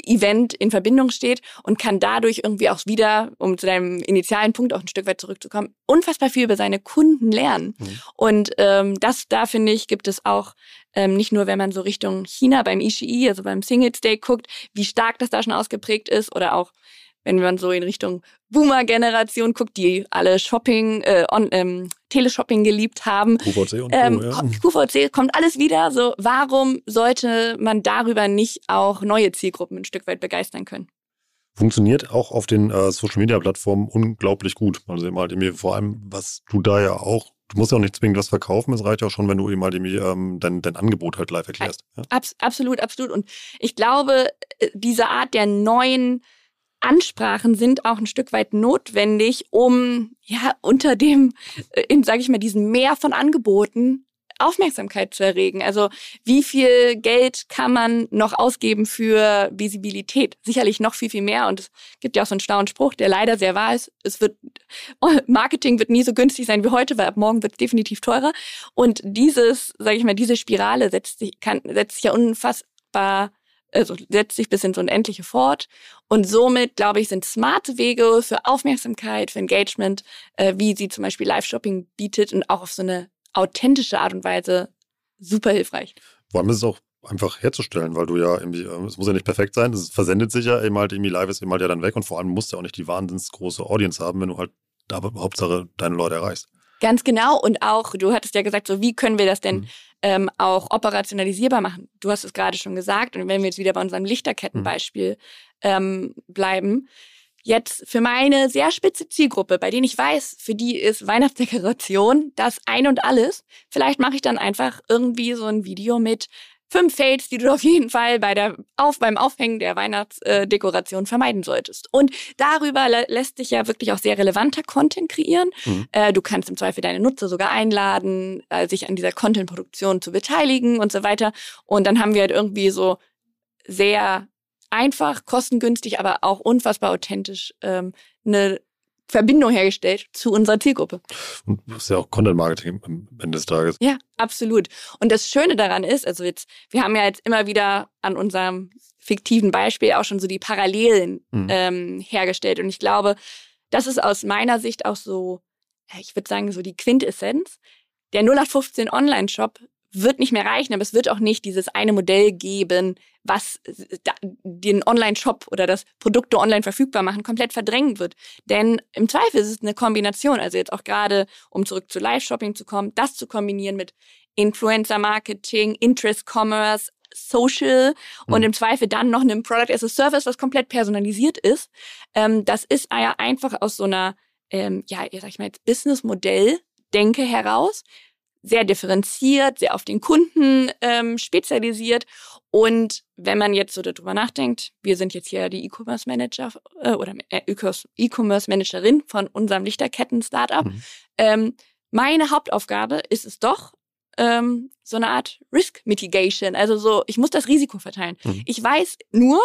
Event in Verbindung steht und kann dadurch irgendwie auch wieder, um zu deinem initialen Punkt auch ein Stück weit zurückzukommen, unfassbar viel über seine Kunden lernen. Mhm. Und ähm, das, da finde ich, gibt es auch ähm, nicht nur, wenn man so Richtung China beim Ishii, also beim Singles Day guckt, wie stark das da schon ausgeprägt ist oder auch wenn man so in Richtung Boomer-Generation guckt, die alle Shopping, äh, on, ähm, Teleshopping geliebt haben. QVC und ähm, ja. QVC kommt alles wieder. So, warum sollte man darüber nicht auch neue Zielgruppen ein Stück weit begeistern können? Funktioniert auch auf den äh, Social Media Plattformen unglaublich gut. Also eben halt irgendwie vor allem, was du da ja auch Du musst ja auch nicht zwingend was verkaufen, es reicht ja auch schon, wenn du eben halt irgendwie ähm, dein, dein Angebot halt live erklärst. Ja? Abs absolut, absolut. Und ich glaube, äh, diese Art der neuen Ansprachen sind auch ein Stück weit notwendig, um ja unter dem, äh, in sage ich mal, diesem Meer von Angeboten Aufmerksamkeit zu erregen. Also wie viel Geld kann man noch ausgeben für Visibilität? Sicherlich noch viel, viel mehr. Und es gibt ja auch so einen schlauen Spruch, der leider sehr wahr ist. Es wird, Marketing wird nie so günstig sein wie heute, weil ab morgen wird es definitiv teurer. Und dieses, sage ich mal, diese Spirale setzt sich, kann, setzt sich ja unfassbar also setzt sich bis ins Unendliche fort. Und somit, glaube ich, sind smarte Wege für Aufmerksamkeit, für Engagement, äh, wie sie zum Beispiel Live-Shopping bietet und auch auf so eine authentische Art und Weise super hilfreich. Vor allem ist es auch einfach herzustellen, weil du ja irgendwie, äh, es muss ja nicht perfekt sein, es versendet sich ja eben halt irgendwie live ist eben halt ja dann weg und vor allem musst du ja auch nicht die wahnsinns große Audience haben, wenn du halt da Hauptsache deine Leute erreichst. Ganz genau. Und auch, du hattest ja gesagt, so wie können wir das denn mhm. ähm, auch operationalisierbar machen? Du hast es gerade schon gesagt. Und wenn wir jetzt wieder bei unserem Lichterkettenbeispiel mhm. ähm, bleiben, jetzt für meine sehr spitze Zielgruppe, bei denen ich weiß, für die ist Weihnachtsdekoration das ein und alles, vielleicht mache ich dann einfach irgendwie so ein Video mit fünf Fails, die du auf jeden Fall bei der auf beim Aufhängen der Weihnachtsdekoration vermeiden solltest. Und darüber lässt sich ja wirklich auch sehr relevanter Content kreieren. Mhm. Äh, du kannst im Zweifel deine Nutzer sogar einladen, äh, sich an dieser Content-Produktion zu beteiligen und so weiter. Und dann haben wir halt irgendwie so sehr einfach, kostengünstig, aber auch unfassbar authentisch ähm, eine Verbindung hergestellt zu unserer Zielgruppe. Und das ist ja auch Content Marketing am Ende des Tages. Ja, absolut. Und das Schöne daran ist, also jetzt, wir haben ja jetzt immer wieder an unserem fiktiven Beispiel auch schon so die Parallelen mhm. ähm, hergestellt. Und ich glaube, das ist aus meiner Sicht auch so, ich würde sagen, so die Quintessenz. Der 0815 Online-Shop wird nicht mehr reichen, aber es wird auch nicht dieses eine Modell geben, was den Online-Shop oder das Produkte online verfügbar machen, komplett verdrängen wird. Denn im Zweifel ist es eine Kombination, also jetzt auch gerade, um zurück zu Live-Shopping zu kommen, das zu kombinieren mit Influencer-Marketing, Interest-Commerce, Social mhm. und im Zweifel dann noch einem Product as a Service, was komplett personalisiert ist. Ähm, das ist ja einfach aus so einer, ähm, ja, sag ich mal jetzt Business-Modell Denke heraus, sehr differenziert, sehr auf den Kunden ähm, spezialisiert. Und wenn man jetzt so darüber nachdenkt, wir sind jetzt hier die E-Commerce Manager äh, oder äh, E-Commerce Managerin von unserem Lichterketten-Startup. Mhm. Ähm, meine Hauptaufgabe ist es doch, ähm, so eine Art Risk Mitigation. Also so, ich muss das Risiko verteilen. Mhm. Ich weiß nur,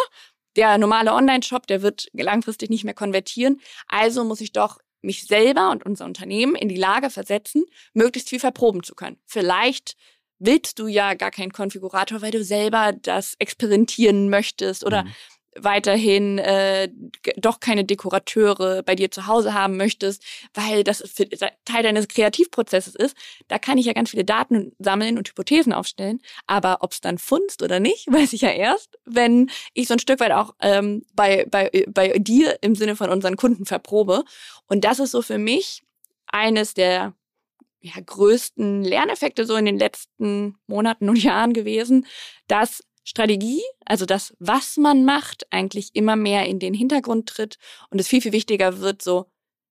der normale Online-Shop, der wird langfristig nicht mehr konvertieren. Also muss ich doch mich selber und unser Unternehmen in die Lage versetzen, möglichst viel verproben zu können. Vielleicht willst du ja gar keinen Konfigurator, weil du selber das experimentieren möchtest oder mhm weiterhin äh, doch keine Dekorateure bei dir zu Hause haben möchtest, weil das Teil deines Kreativprozesses ist, da kann ich ja ganz viele Daten sammeln und Hypothesen aufstellen. Aber ob es dann funzt oder nicht, weiß ich ja erst, wenn ich so ein Stück weit auch ähm, bei, bei, bei dir im Sinne von unseren Kunden verprobe. Und das ist so für mich eines der ja, größten Lerneffekte so in den letzten Monaten und Jahren gewesen, dass Strategie, also das, was man macht, eigentlich immer mehr in den Hintergrund tritt und es viel, viel wichtiger wird, so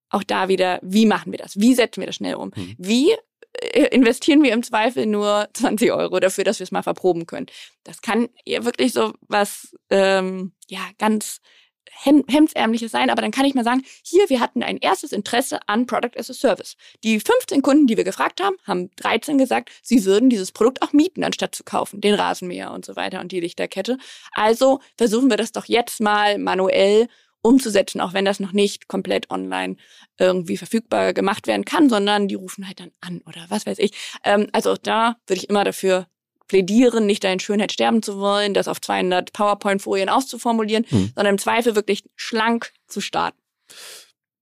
auch da wieder, wie machen wir das? Wie setzen wir das schnell um? Mhm. Wie äh, investieren wir im Zweifel nur 20 Euro dafür, dass wir es mal verproben können? Das kann ja wirklich so was, ähm, ja, ganz hemdsärmliches sein, aber dann kann ich mal sagen, hier, wir hatten ein erstes Interesse an Product as a Service. Die 15 Kunden, die wir gefragt haben, haben 13 gesagt, sie würden dieses Produkt auch mieten, anstatt zu kaufen, den Rasenmäher und so weiter und die Lichterkette. Also versuchen wir das doch jetzt mal manuell umzusetzen, auch wenn das noch nicht komplett online irgendwie verfügbar gemacht werden kann, sondern die rufen halt dann an oder was weiß ich. Ähm, also da würde ich immer dafür plädieren, nicht deine Schönheit sterben zu wollen, das auf 200 PowerPoint-Folien auszuformulieren, hm. sondern im Zweifel wirklich schlank zu starten.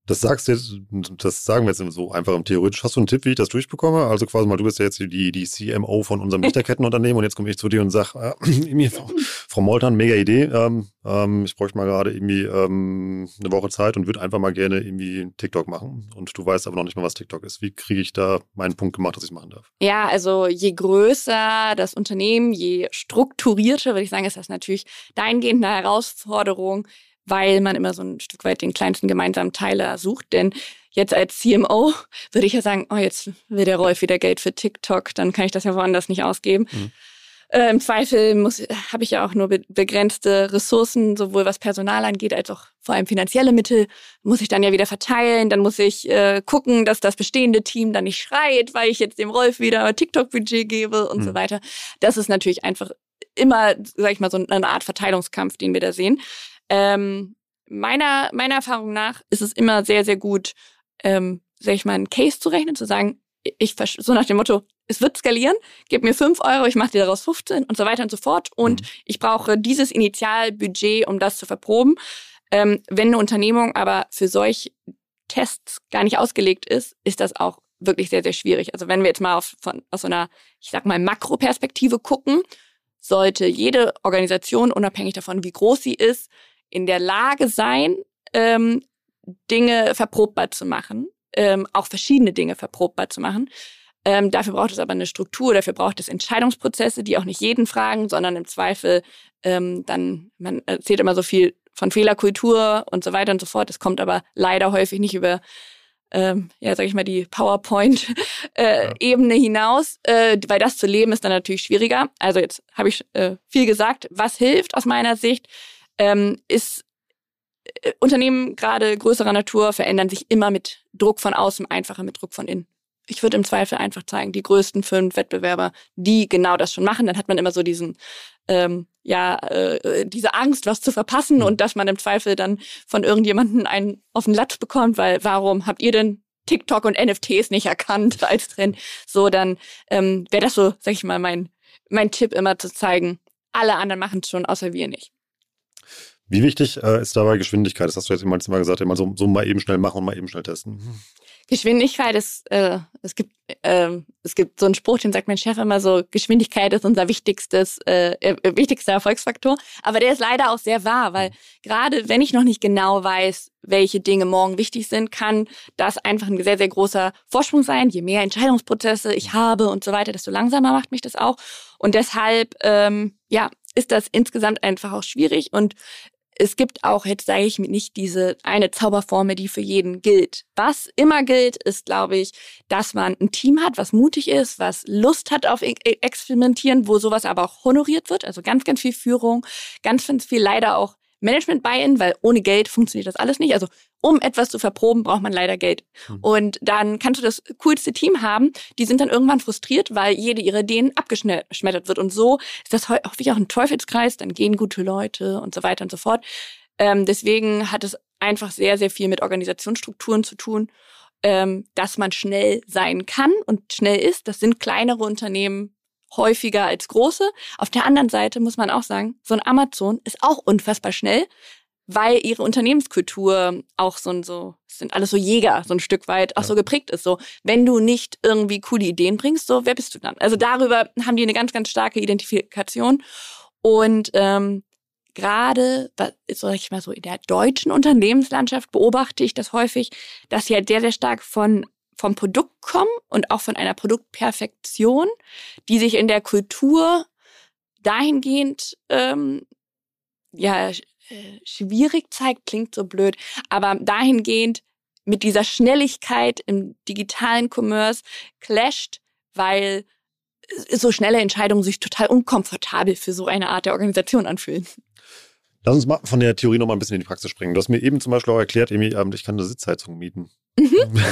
Das sagst du jetzt, das sagen wir jetzt so einfach im Theoretisch. Hast du einen Tipp, wie ich das durchbekomme? Also quasi mal, du bist ja jetzt die, die CMO von unserem Lichterkettenunternehmen und jetzt komme ich zu dir und sag, äh, Frau, Moltan, mega Idee. Ähm, ähm, ich bräuchte mal gerade irgendwie ähm, eine Woche Zeit und würde einfach mal gerne irgendwie TikTok machen. Und du weißt aber noch nicht mal, was TikTok ist. Wie kriege ich da meinen Punkt gemacht, dass ich es machen darf? Ja, also je größer das Unternehmen, je strukturierter, würde ich sagen, ist das natürlich dahingehend eine Herausforderung, weil man immer so ein Stück weit den kleinsten gemeinsamen Teiler sucht. Denn jetzt als CMO würde ich ja sagen, oh, jetzt will der Rolf wieder Geld für TikTok, dann kann ich das ja woanders nicht ausgeben. Mhm. Äh, Im Zweifel muss habe ich ja auch nur be begrenzte Ressourcen, sowohl was Personal angeht, als auch vor allem finanzielle Mittel, muss ich dann ja wieder verteilen. Dann muss ich äh, gucken, dass das bestehende Team dann nicht schreit, weil ich jetzt dem Rolf wieder TikTok-Budget gebe und mhm. so weiter. Das ist natürlich einfach immer, sag ich mal, so eine Art Verteilungskampf, den wir da sehen. Ähm, meiner, meiner Erfahrung nach ist es immer sehr, sehr gut, ähm, sag ich mal, einen Case zu rechnen, zu sagen, ich so nach dem Motto, es wird skalieren, gib mir fünf Euro, ich mache dir daraus 15 und so weiter und so fort. Und mhm. ich brauche dieses Initialbudget, um das zu verproben. Ähm, wenn eine Unternehmung aber für solche Tests gar nicht ausgelegt ist, ist das auch wirklich sehr, sehr schwierig. Also wenn wir jetzt mal auf, von, aus so einer, ich sag mal, Makroperspektive gucken, sollte jede Organisation, unabhängig davon, wie groß sie ist, in der Lage sein, ähm, Dinge verprobbar zu machen, ähm, auch verschiedene Dinge verprobbar zu machen. Ähm, dafür braucht es aber eine Struktur, dafür braucht es Entscheidungsprozesse, die auch nicht jeden fragen, sondern im Zweifel ähm, dann, man erzählt immer so viel von Fehlerkultur und so weiter und so fort. Das kommt aber leider häufig nicht über, ähm, ja, sag ich mal, die PowerPoint-Ebene äh, ja. hinaus, äh, weil das zu leben ist dann natürlich schwieriger. Also jetzt habe ich äh, viel gesagt. Was hilft aus meiner Sicht, ähm, ist Unternehmen gerade größerer Natur verändern sich immer mit Druck von außen einfacher mit Druck von innen ich würde im Zweifel einfach zeigen, die größten fünf Wettbewerber, die genau das schon machen. Dann hat man immer so diesen, ähm, ja, äh, diese Angst, was zu verpassen mhm. und dass man im Zweifel dann von irgendjemanden einen auf den Latz bekommt, weil warum habt ihr denn TikTok und NFTs nicht erkannt als Trend? So, dann ähm, wäre das so, sag ich mal, mein, mein Tipp immer zu zeigen, alle anderen machen es schon, außer wir nicht. Wie wichtig äh, ist dabei Geschwindigkeit? Das hast du jetzt immer gesagt, immer so, so mal eben schnell machen und mal eben schnell testen. Geschwindigkeit ist, äh, es gibt, äh, es gibt so einen Spruch, den sagt mein Chef immer so, Geschwindigkeit ist unser wichtigstes, äh, äh, wichtigster Erfolgsfaktor. Aber der ist leider auch sehr wahr, weil gerade wenn ich noch nicht genau weiß, welche Dinge morgen wichtig sind, kann das einfach ein sehr, sehr großer Vorsprung sein. Je mehr Entscheidungsprozesse ich habe und so weiter, desto langsamer macht mich das auch. Und deshalb, ähm, ja, ist das insgesamt einfach auch schwierig. Und es gibt auch, jetzt sage ich nicht diese eine Zauberformel, die für jeden gilt. Was immer gilt, ist, glaube ich, dass man ein Team hat, was mutig ist, was Lust hat auf Experimentieren, wo sowas aber auch honoriert wird. Also ganz, ganz viel Führung, ganz, ganz viel leider auch Management-Buy-in, weil ohne Geld funktioniert das alles nicht. Also um etwas zu verproben, braucht man leider Geld. Mhm. Und dann kannst du das coolste Team haben, die sind dann irgendwann frustriert, weil jede ihrer Ideen abgeschmettert wird. Und so ist das häufig auch ein Teufelskreis, dann gehen gute Leute und so weiter und so fort. Ähm, deswegen hat es einfach sehr, sehr viel mit Organisationsstrukturen zu tun, ähm, dass man schnell sein kann und schnell ist. Das sind kleinere Unternehmen häufiger als große. Auf der anderen Seite muss man auch sagen, so ein Amazon ist auch unfassbar schnell, weil ihre Unternehmenskultur auch so ein so sind alles so Jäger so ein Stück weit auch ja. so geprägt ist so wenn du nicht irgendwie coole Ideen bringst so wer bist du dann also darüber haben die eine ganz ganz starke Identifikation und ähm, gerade sag ich mal so in der deutschen Unternehmenslandschaft beobachte ich das häufig dass sie halt sehr sehr stark von vom Produkt kommen und auch von einer Produktperfektion die sich in der Kultur dahingehend ähm, ja äh, schwierig zeigt, klingt so blöd, aber dahingehend mit dieser Schnelligkeit im digitalen Commerce clasht, weil so schnelle Entscheidungen sich total unkomfortabel für so eine Art der Organisation anfühlen. Lass uns mal von der Theorie noch mal ein bisschen in die Praxis springen. Du hast mir eben zum Beispiel auch erklärt, ich kann eine Sitzheizung mieten. Mhm.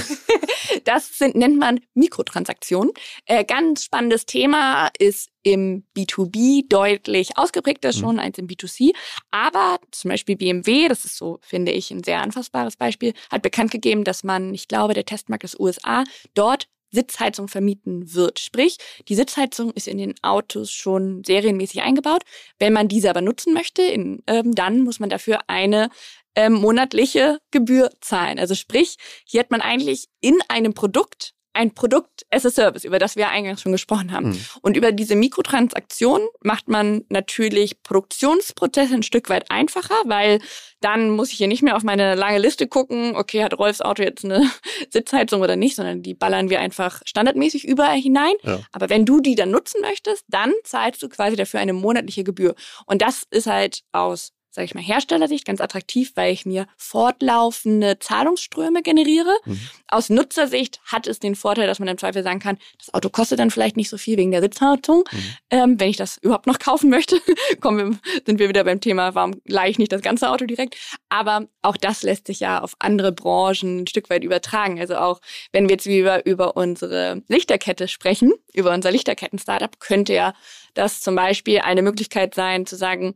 Das sind, nennt man Mikrotransaktionen. Äh, ganz spannendes Thema ist im B2B deutlich ausgeprägter mhm. schon mhm. als im B2C. Aber zum Beispiel BMW, das ist so, finde ich, ein sehr anfassbares Beispiel, hat bekannt gegeben, dass man, ich glaube, der Testmarkt ist USA, dort Sitzheizung vermieten wird. Sprich, die Sitzheizung ist in den Autos schon serienmäßig eingebaut. Wenn man diese aber nutzen möchte, in, ähm, dann muss man dafür eine ähm, monatliche Gebühr zahlen. Also sprich, hier hat man eigentlich in einem Produkt ein Produkt as a Service, über das wir eingangs schon gesprochen haben. Mhm. Und über diese Mikrotransaktion macht man natürlich Produktionsprozesse ein Stück weit einfacher, weil dann muss ich hier nicht mehr auf meine lange Liste gucken, okay, hat Rolfs Auto jetzt eine Sitzheizung oder nicht, sondern die ballern wir einfach standardmäßig überall hinein. Ja. Aber wenn du die dann nutzen möchtest, dann zahlst du quasi dafür eine monatliche Gebühr. Und das ist halt aus sage ich mal, Herstellersicht ganz attraktiv, weil ich mir fortlaufende Zahlungsströme generiere. Mhm. Aus Nutzersicht hat es den Vorteil, dass man im Zweifel sagen kann, das Auto kostet dann vielleicht nicht so viel wegen der Sitzhaltung. Mhm. Ähm, wenn ich das überhaupt noch kaufen möchte, kommen wir, sind wir wieder beim Thema, warum leihe ich nicht das ganze Auto direkt? Aber auch das lässt sich ja auf andere Branchen ein Stück weit übertragen. Also auch, wenn wir jetzt wieder über unsere Lichterkette sprechen, über unser Lichterketten-Startup, könnte ja das zum Beispiel eine Möglichkeit sein, zu sagen,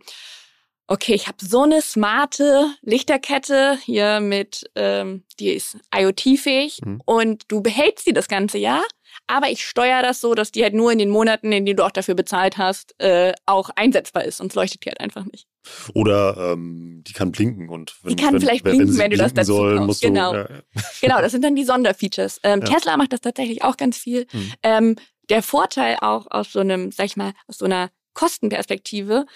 okay, ich habe so eine smarte Lichterkette hier mit, ähm, die ist IoT-fähig mhm. und du behältst sie das ganze Jahr, aber ich steuere das so, dass die halt nur in den Monaten, in denen du auch dafür bezahlt hast, äh, auch einsetzbar ist, sonst leuchtet die halt einfach nicht. Oder ähm, die kann blinken und wenn, die kann wenn, vielleicht wenn, blinken, wenn, wenn du das dazu soll, musst genau. Du, ja. genau, das sind dann die Sonderfeatures. Ähm, ja. Tesla macht das tatsächlich auch ganz viel. Mhm. Ähm, der Vorteil auch aus so einem, sag ich mal, aus so einer Kostenperspektive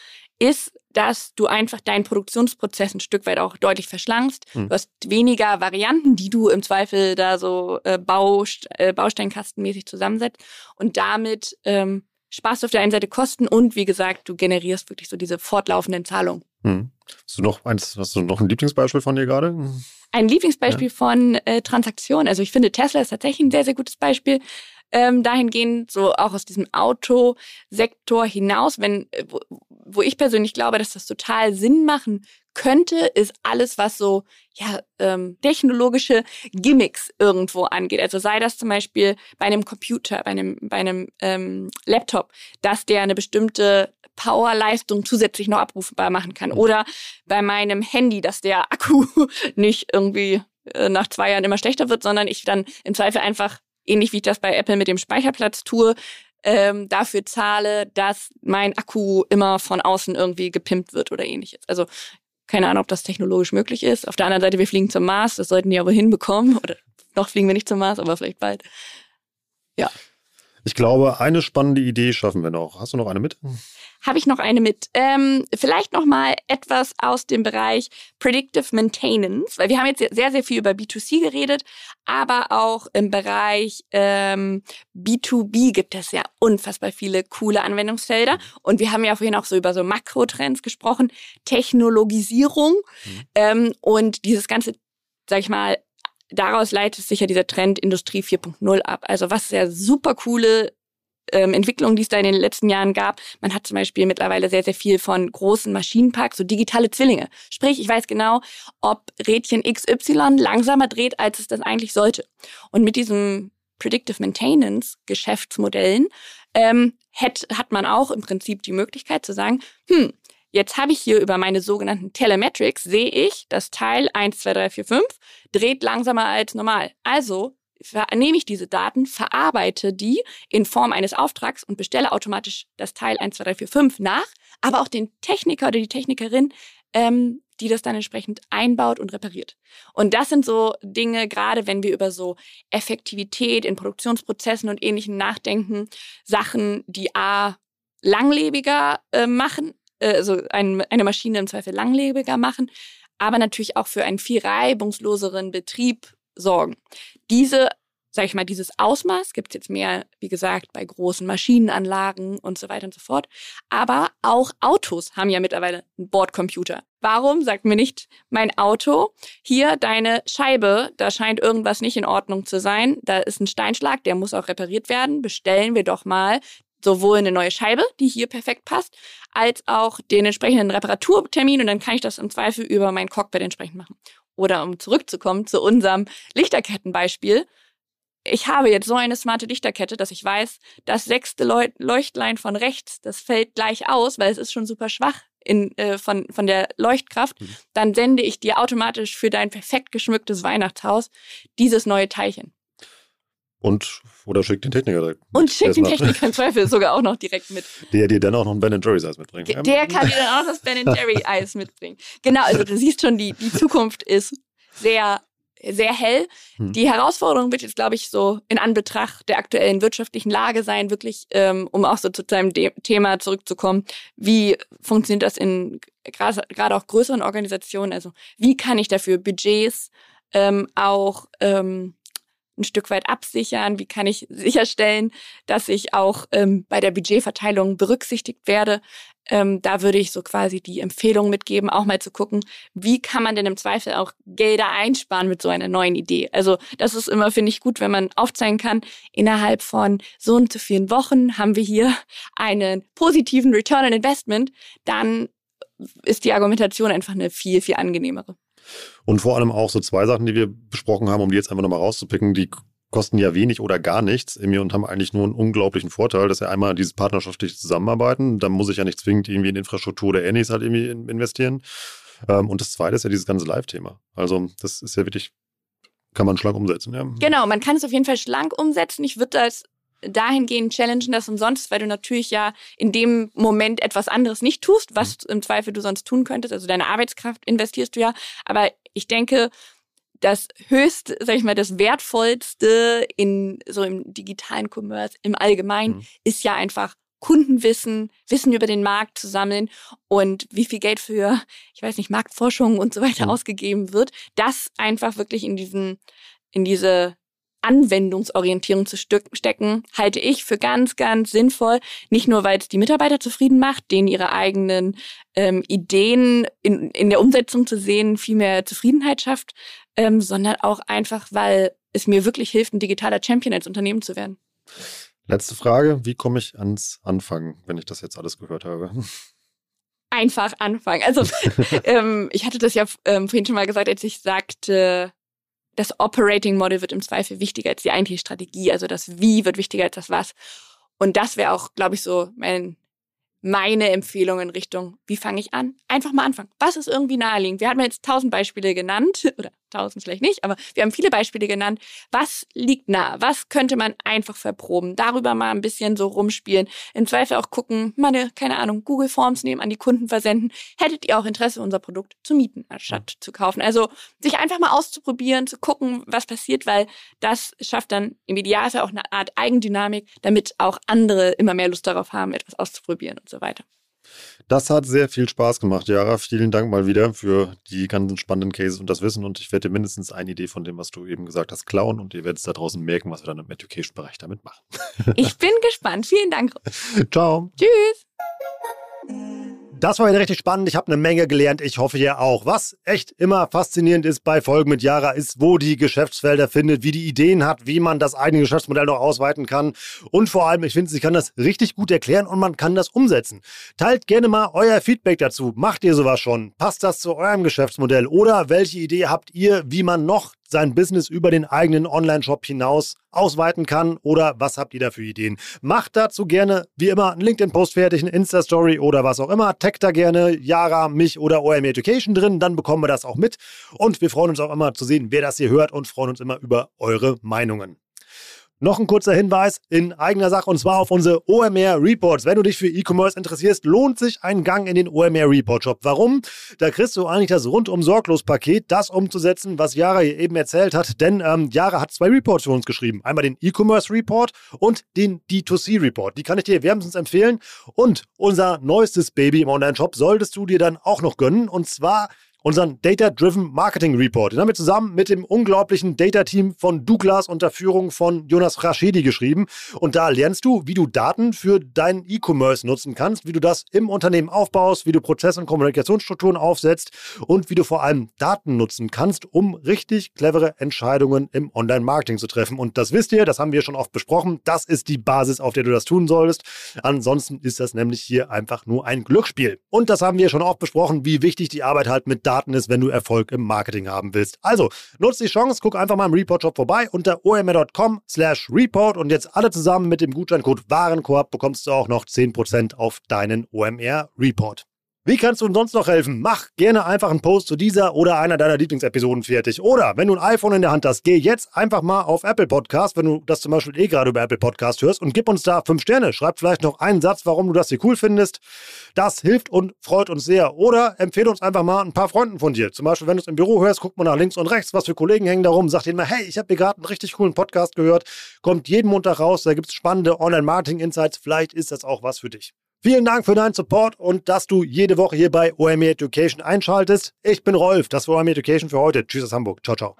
ist, dass du einfach deinen Produktionsprozess ein Stück weit auch deutlich verschlankst. Hm. Du hast weniger Varianten, die du im Zweifel da so äh, Baust äh, Bausteinkastenmäßig zusammensetzt. Und damit ähm, sparst du auf der einen Seite Kosten und wie gesagt, du generierst wirklich so diese fortlaufenden Zahlungen. Hm. Hast du noch eins, hast du noch ein Lieblingsbeispiel von dir gerade? Ein Lieblingsbeispiel ja. von äh, Transaktionen. Also ich finde, Tesla ist tatsächlich ein sehr, sehr gutes Beispiel. Ähm, dahingehend, so auch aus diesem Autosektor hinaus, wenn, äh, wo, ich persönlich glaube, dass das total Sinn machen könnte, ist alles, was so ja, ähm, technologische Gimmicks irgendwo angeht. Also sei das zum Beispiel bei einem Computer, bei einem, bei einem ähm, Laptop, dass der eine bestimmte Powerleistung zusätzlich noch abrufbar machen kann. Oder bei meinem Handy, dass der Akku nicht irgendwie äh, nach zwei Jahren immer schlechter wird, sondern ich dann im Zweifel einfach, ähnlich wie ich das bei Apple mit dem Speicherplatz tue, ähm, dafür zahle, dass mein Akku immer von außen irgendwie gepimpt wird oder ähnliches. Also keine Ahnung, ob das technologisch möglich ist. Auf der anderen Seite, wir fliegen zum Mars, das sollten die aber hinbekommen. Oder noch fliegen wir nicht zum Mars, aber vielleicht bald. Ja. Ich glaube, eine spannende Idee schaffen wir noch. Hast du noch eine mit? habe ich noch eine mit. Ähm, vielleicht noch mal etwas aus dem Bereich Predictive Maintenance, weil wir haben jetzt sehr, sehr viel über B2C geredet, aber auch im Bereich ähm, B2B gibt es ja unfassbar viele coole Anwendungsfelder. Und wir haben ja vorhin auch so über so Makrotrends gesprochen, Technologisierung mhm. ähm, und dieses ganze, sag ich mal, daraus leitet sich ja dieser Trend Industrie 4.0 ab. Also was sehr super coole ähm, Entwicklungen, die es da in den letzten Jahren gab. Man hat zum Beispiel mittlerweile sehr, sehr viel von großen Maschinenparks, so digitale Zwillinge. Sprich, ich weiß genau, ob Rädchen XY langsamer dreht, als es das eigentlich sollte. Und mit diesem Predictive Maintenance Geschäftsmodellen ähm, hat, hat man auch im Prinzip die Möglichkeit zu sagen, hm, Jetzt habe ich hier über meine sogenannten Telemetrics, sehe ich, das Teil 1, 2, 3, 4, 5 dreht langsamer als normal. Also nehme ich diese Daten, verarbeite die in Form eines Auftrags und bestelle automatisch das Teil 1, 2, 3, 4, 5 nach, aber auch den Techniker oder die Technikerin, ähm, die das dann entsprechend einbaut und repariert. Und das sind so Dinge, gerade wenn wir über so Effektivität in Produktionsprozessen und Ähnlichem nachdenken, Sachen, die A, langlebiger äh, machen, also ein, eine Maschine im Zweifel langlebiger machen, aber natürlich auch für einen viel reibungsloseren Betrieb sorgen. Diese, sage ich mal, dieses Ausmaß gibt es jetzt mehr, wie gesagt, bei großen Maschinenanlagen und so weiter und so fort. Aber auch Autos haben ja mittlerweile einen Bordcomputer. Warum sagt mir nicht mein Auto, hier deine Scheibe, da scheint irgendwas nicht in Ordnung zu sein, da ist ein Steinschlag, der muss auch repariert werden, bestellen wir doch mal sowohl eine neue Scheibe, die hier perfekt passt, als auch den entsprechenden Reparaturtermin und dann kann ich das im Zweifel über mein Cockpit entsprechend machen. Oder um zurückzukommen zu unserem Lichterkettenbeispiel. Ich habe jetzt so eine smarte Lichterkette, dass ich weiß, das sechste Leuchtlein von rechts, das fällt gleich aus, weil es ist schon super schwach in, äh, von, von der Leuchtkraft. Mhm. Dann sende ich dir automatisch für dein perfekt geschmücktes Weihnachtshaus dieses neue Teilchen. Und oder schickt den Techniker direkt. Und schickt den Techniker im Zweifel sogar auch noch direkt mit. Der dir dann auch noch ein Ben Jerry's Eis mitbringt. Der, kann dir dann auch das Ben Jerry Eis mitbringen. Genau, also du siehst schon, die, die Zukunft ist sehr, sehr hell. Hm. Die Herausforderung wird jetzt, glaube ich, so in Anbetracht der aktuellen wirtschaftlichen Lage sein, wirklich, ähm, um auch so zu deinem De Thema zurückzukommen. Wie funktioniert das in gerade auch größeren Organisationen? Also wie kann ich dafür Budgets ähm, auch ähm, ein Stück weit absichern? Wie kann ich sicherstellen, dass ich auch ähm, bei der Budgetverteilung berücksichtigt werde? Ähm, da würde ich so quasi die Empfehlung mitgeben, auch mal zu gucken, wie kann man denn im Zweifel auch Gelder einsparen mit so einer neuen Idee. Also das ist immer, finde ich, gut, wenn man aufzeigen kann, innerhalb von so und so vielen Wochen haben wir hier einen positiven Return on Investment, dann ist die Argumentation einfach eine viel, viel angenehmere. Und vor allem auch so zwei Sachen, die wir besprochen haben, um die jetzt einfach nochmal rauszupicken, die kosten ja wenig oder gar nichts und haben eigentlich nur einen unglaublichen Vorteil, dass wir einmal dieses partnerschaftliche Zusammenarbeiten, da muss ich ja nicht zwingend irgendwie in Infrastruktur oder ähnliches halt irgendwie investieren. Ähm, und das zweite ist ja dieses ganze Live-Thema. Also das ist ja wirklich, kann man schlank umsetzen. Ja. Genau, man kann es auf jeden Fall schlank umsetzen. Ich würde das dahingehend challengen, dass umsonst, weil du natürlich ja in dem Moment etwas anderes nicht tust, was mhm. im Zweifel du sonst tun könntest. Also deine Arbeitskraft investierst du ja. Aber ich denke, das höchst, sag ich mal, das wertvollste in so im digitalen Commerce im Allgemeinen mhm. ist ja einfach Kundenwissen, Wissen über den Markt zu sammeln und wie viel Geld für, ich weiß nicht, Marktforschung und so weiter mhm. ausgegeben wird, das einfach wirklich in diesen, in diese Anwendungsorientierung zu stecken, halte ich für ganz, ganz sinnvoll. Nicht nur, weil es die Mitarbeiter zufrieden macht, denen ihre eigenen ähm, Ideen in, in der Umsetzung zu sehen viel mehr Zufriedenheit schafft, ähm, sondern auch einfach, weil es mir wirklich hilft, ein digitaler Champion als Unternehmen zu werden. Letzte Frage, wie komme ich ans Anfangen, wenn ich das jetzt alles gehört habe? Einfach anfangen. Also ähm, ich hatte das ja ähm, vorhin schon mal gesagt, als ich sagte, das Operating Model wird im Zweifel wichtiger als die eigentliche Strategie. Also das Wie wird wichtiger als das Was. Und das wäre auch, glaube ich, so mein meine Empfehlung in Richtung, wie fange ich an? Einfach mal anfangen. Was ist irgendwie naheliegend? Wir hatten jetzt tausend Beispiele genannt, oder tausend vielleicht nicht, aber wir haben viele Beispiele genannt. Was liegt nah? Was könnte man einfach verproben? Darüber mal ein bisschen so rumspielen. Im Zweifel auch gucken, meine, keine Ahnung, Google Forms nehmen, an die Kunden versenden. Hättet ihr auch Interesse, unser Produkt zu mieten, anstatt zu kaufen? Also sich einfach mal auszuprobieren, zu gucken, was passiert, weil das schafft dann im Idealfall auch eine Art Eigendynamik, damit auch andere immer mehr Lust darauf haben, etwas auszuprobieren und so weiter. Das hat sehr viel Spaß gemacht, Jara. Vielen Dank mal wieder für die ganzen spannenden Cases und das Wissen. Und ich werde dir mindestens eine Idee von dem, was du eben gesagt hast, klauen. Und ihr werdet es da draußen merken, was wir dann im Education-Bereich damit machen. Ich bin gespannt. Vielen Dank. Ciao. Tschüss. Das war wieder richtig spannend. Ich habe eine Menge gelernt. Ich hoffe, ihr auch. Was echt immer faszinierend ist bei Folgen mit Jara, ist, wo die Geschäftsfelder findet, wie die Ideen hat, wie man das eigene Geschäftsmodell noch ausweiten kann. Und vor allem, ich finde, sie kann das richtig gut erklären und man kann das umsetzen. Teilt gerne mal euer Feedback dazu. Macht ihr sowas schon? Passt das zu eurem Geschäftsmodell? Oder welche Idee habt ihr, wie man noch sein Business über den eigenen Online-Shop hinaus ausweiten kann? Oder was habt ihr da für Ideen? Macht dazu gerne, wie immer, einen LinkedIn-Post fertig, eine Insta-Story oder was auch immer. Taggt da gerne Yara, mich oder OM Education drin, dann bekommen wir das auch mit. Und wir freuen uns auch immer zu sehen, wer das hier hört und freuen uns immer über eure Meinungen. Noch ein kurzer Hinweis in eigener Sache und zwar auf unsere OMR Reports. Wenn du dich für E-Commerce interessierst, lohnt sich ein Gang in den OMR Report Shop. Warum? Da kriegst du eigentlich das rundum sorglos Paket, das umzusetzen, was Jara hier eben erzählt hat. Denn ähm, Jara hat zwei Reports für uns geschrieben. Einmal den E-Commerce Report und den D2C Report. Die kann ich dir wärmstens empfehlen. Und unser neuestes Baby im Online-Shop solltest du dir dann auch noch gönnen. Und zwar unseren Data-Driven Marketing Report. Den haben wir zusammen mit dem unglaublichen Data-Team von Douglas unter Führung von Jonas Raschedi geschrieben. Und da lernst du, wie du Daten für deinen E-Commerce nutzen kannst, wie du das im Unternehmen aufbaust, wie du Prozess- und Kommunikationsstrukturen aufsetzt und wie du vor allem Daten nutzen kannst, um richtig clevere Entscheidungen im Online-Marketing zu treffen. Und das wisst ihr, das haben wir schon oft besprochen. Das ist die Basis, auf der du das tun solltest. Ansonsten ist das nämlich hier einfach nur ein Glücksspiel. Und das haben wir schon oft besprochen, wie wichtig die Arbeit halt mit ist, wenn du Erfolg im Marketing haben willst. Also, nutz die Chance, guck einfach mal im Report-Shop vorbei unter omr.com slash report und jetzt alle zusammen mit dem Gutscheincode Warenkorb bekommst du auch noch 10% auf deinen OMR-Report. Wie kannst du uns sonst noch helfen? Mach gerne einfach einen Post zu dieser oder einer deiner Lieblingsepisoden fertig. Oder wenn du ein iPhone in der Hand hast, geh jetzt einfach mal auf Apple Podcast, wenn du das zum Beispiel eh gerade über Apple Podcast hörst und gib uns da fünf Sterne. Schreib vielleicht noch einen Satz, warum du das hier cool findest. Das hilft und freut uns sehr. Oder empfehle uns einfach mal ein paar Freunden von dir. Zum Beispiel, wenn du es im Büro hörst, guck mal nach links und rechts, was für Kollegen hängen da rum. Sag denen mal, hey, ich habe hier gerade einen richtig coolen Podcast gehört. Kommt jeden Montag raus, da gibt es spannende Online-Marketing-Insights. Vielleicht ist das auch was für dich. Vielen Dank für deinen Support und dass du jede Woche hier bei OME Education einschaltest. Ich bin Rolf, das war OME Education für heute. Tschüss aus Hamburg. Ciao, ciao.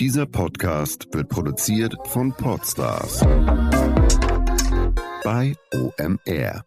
Dieser Podcast wird produziert von Podstars bei OMR.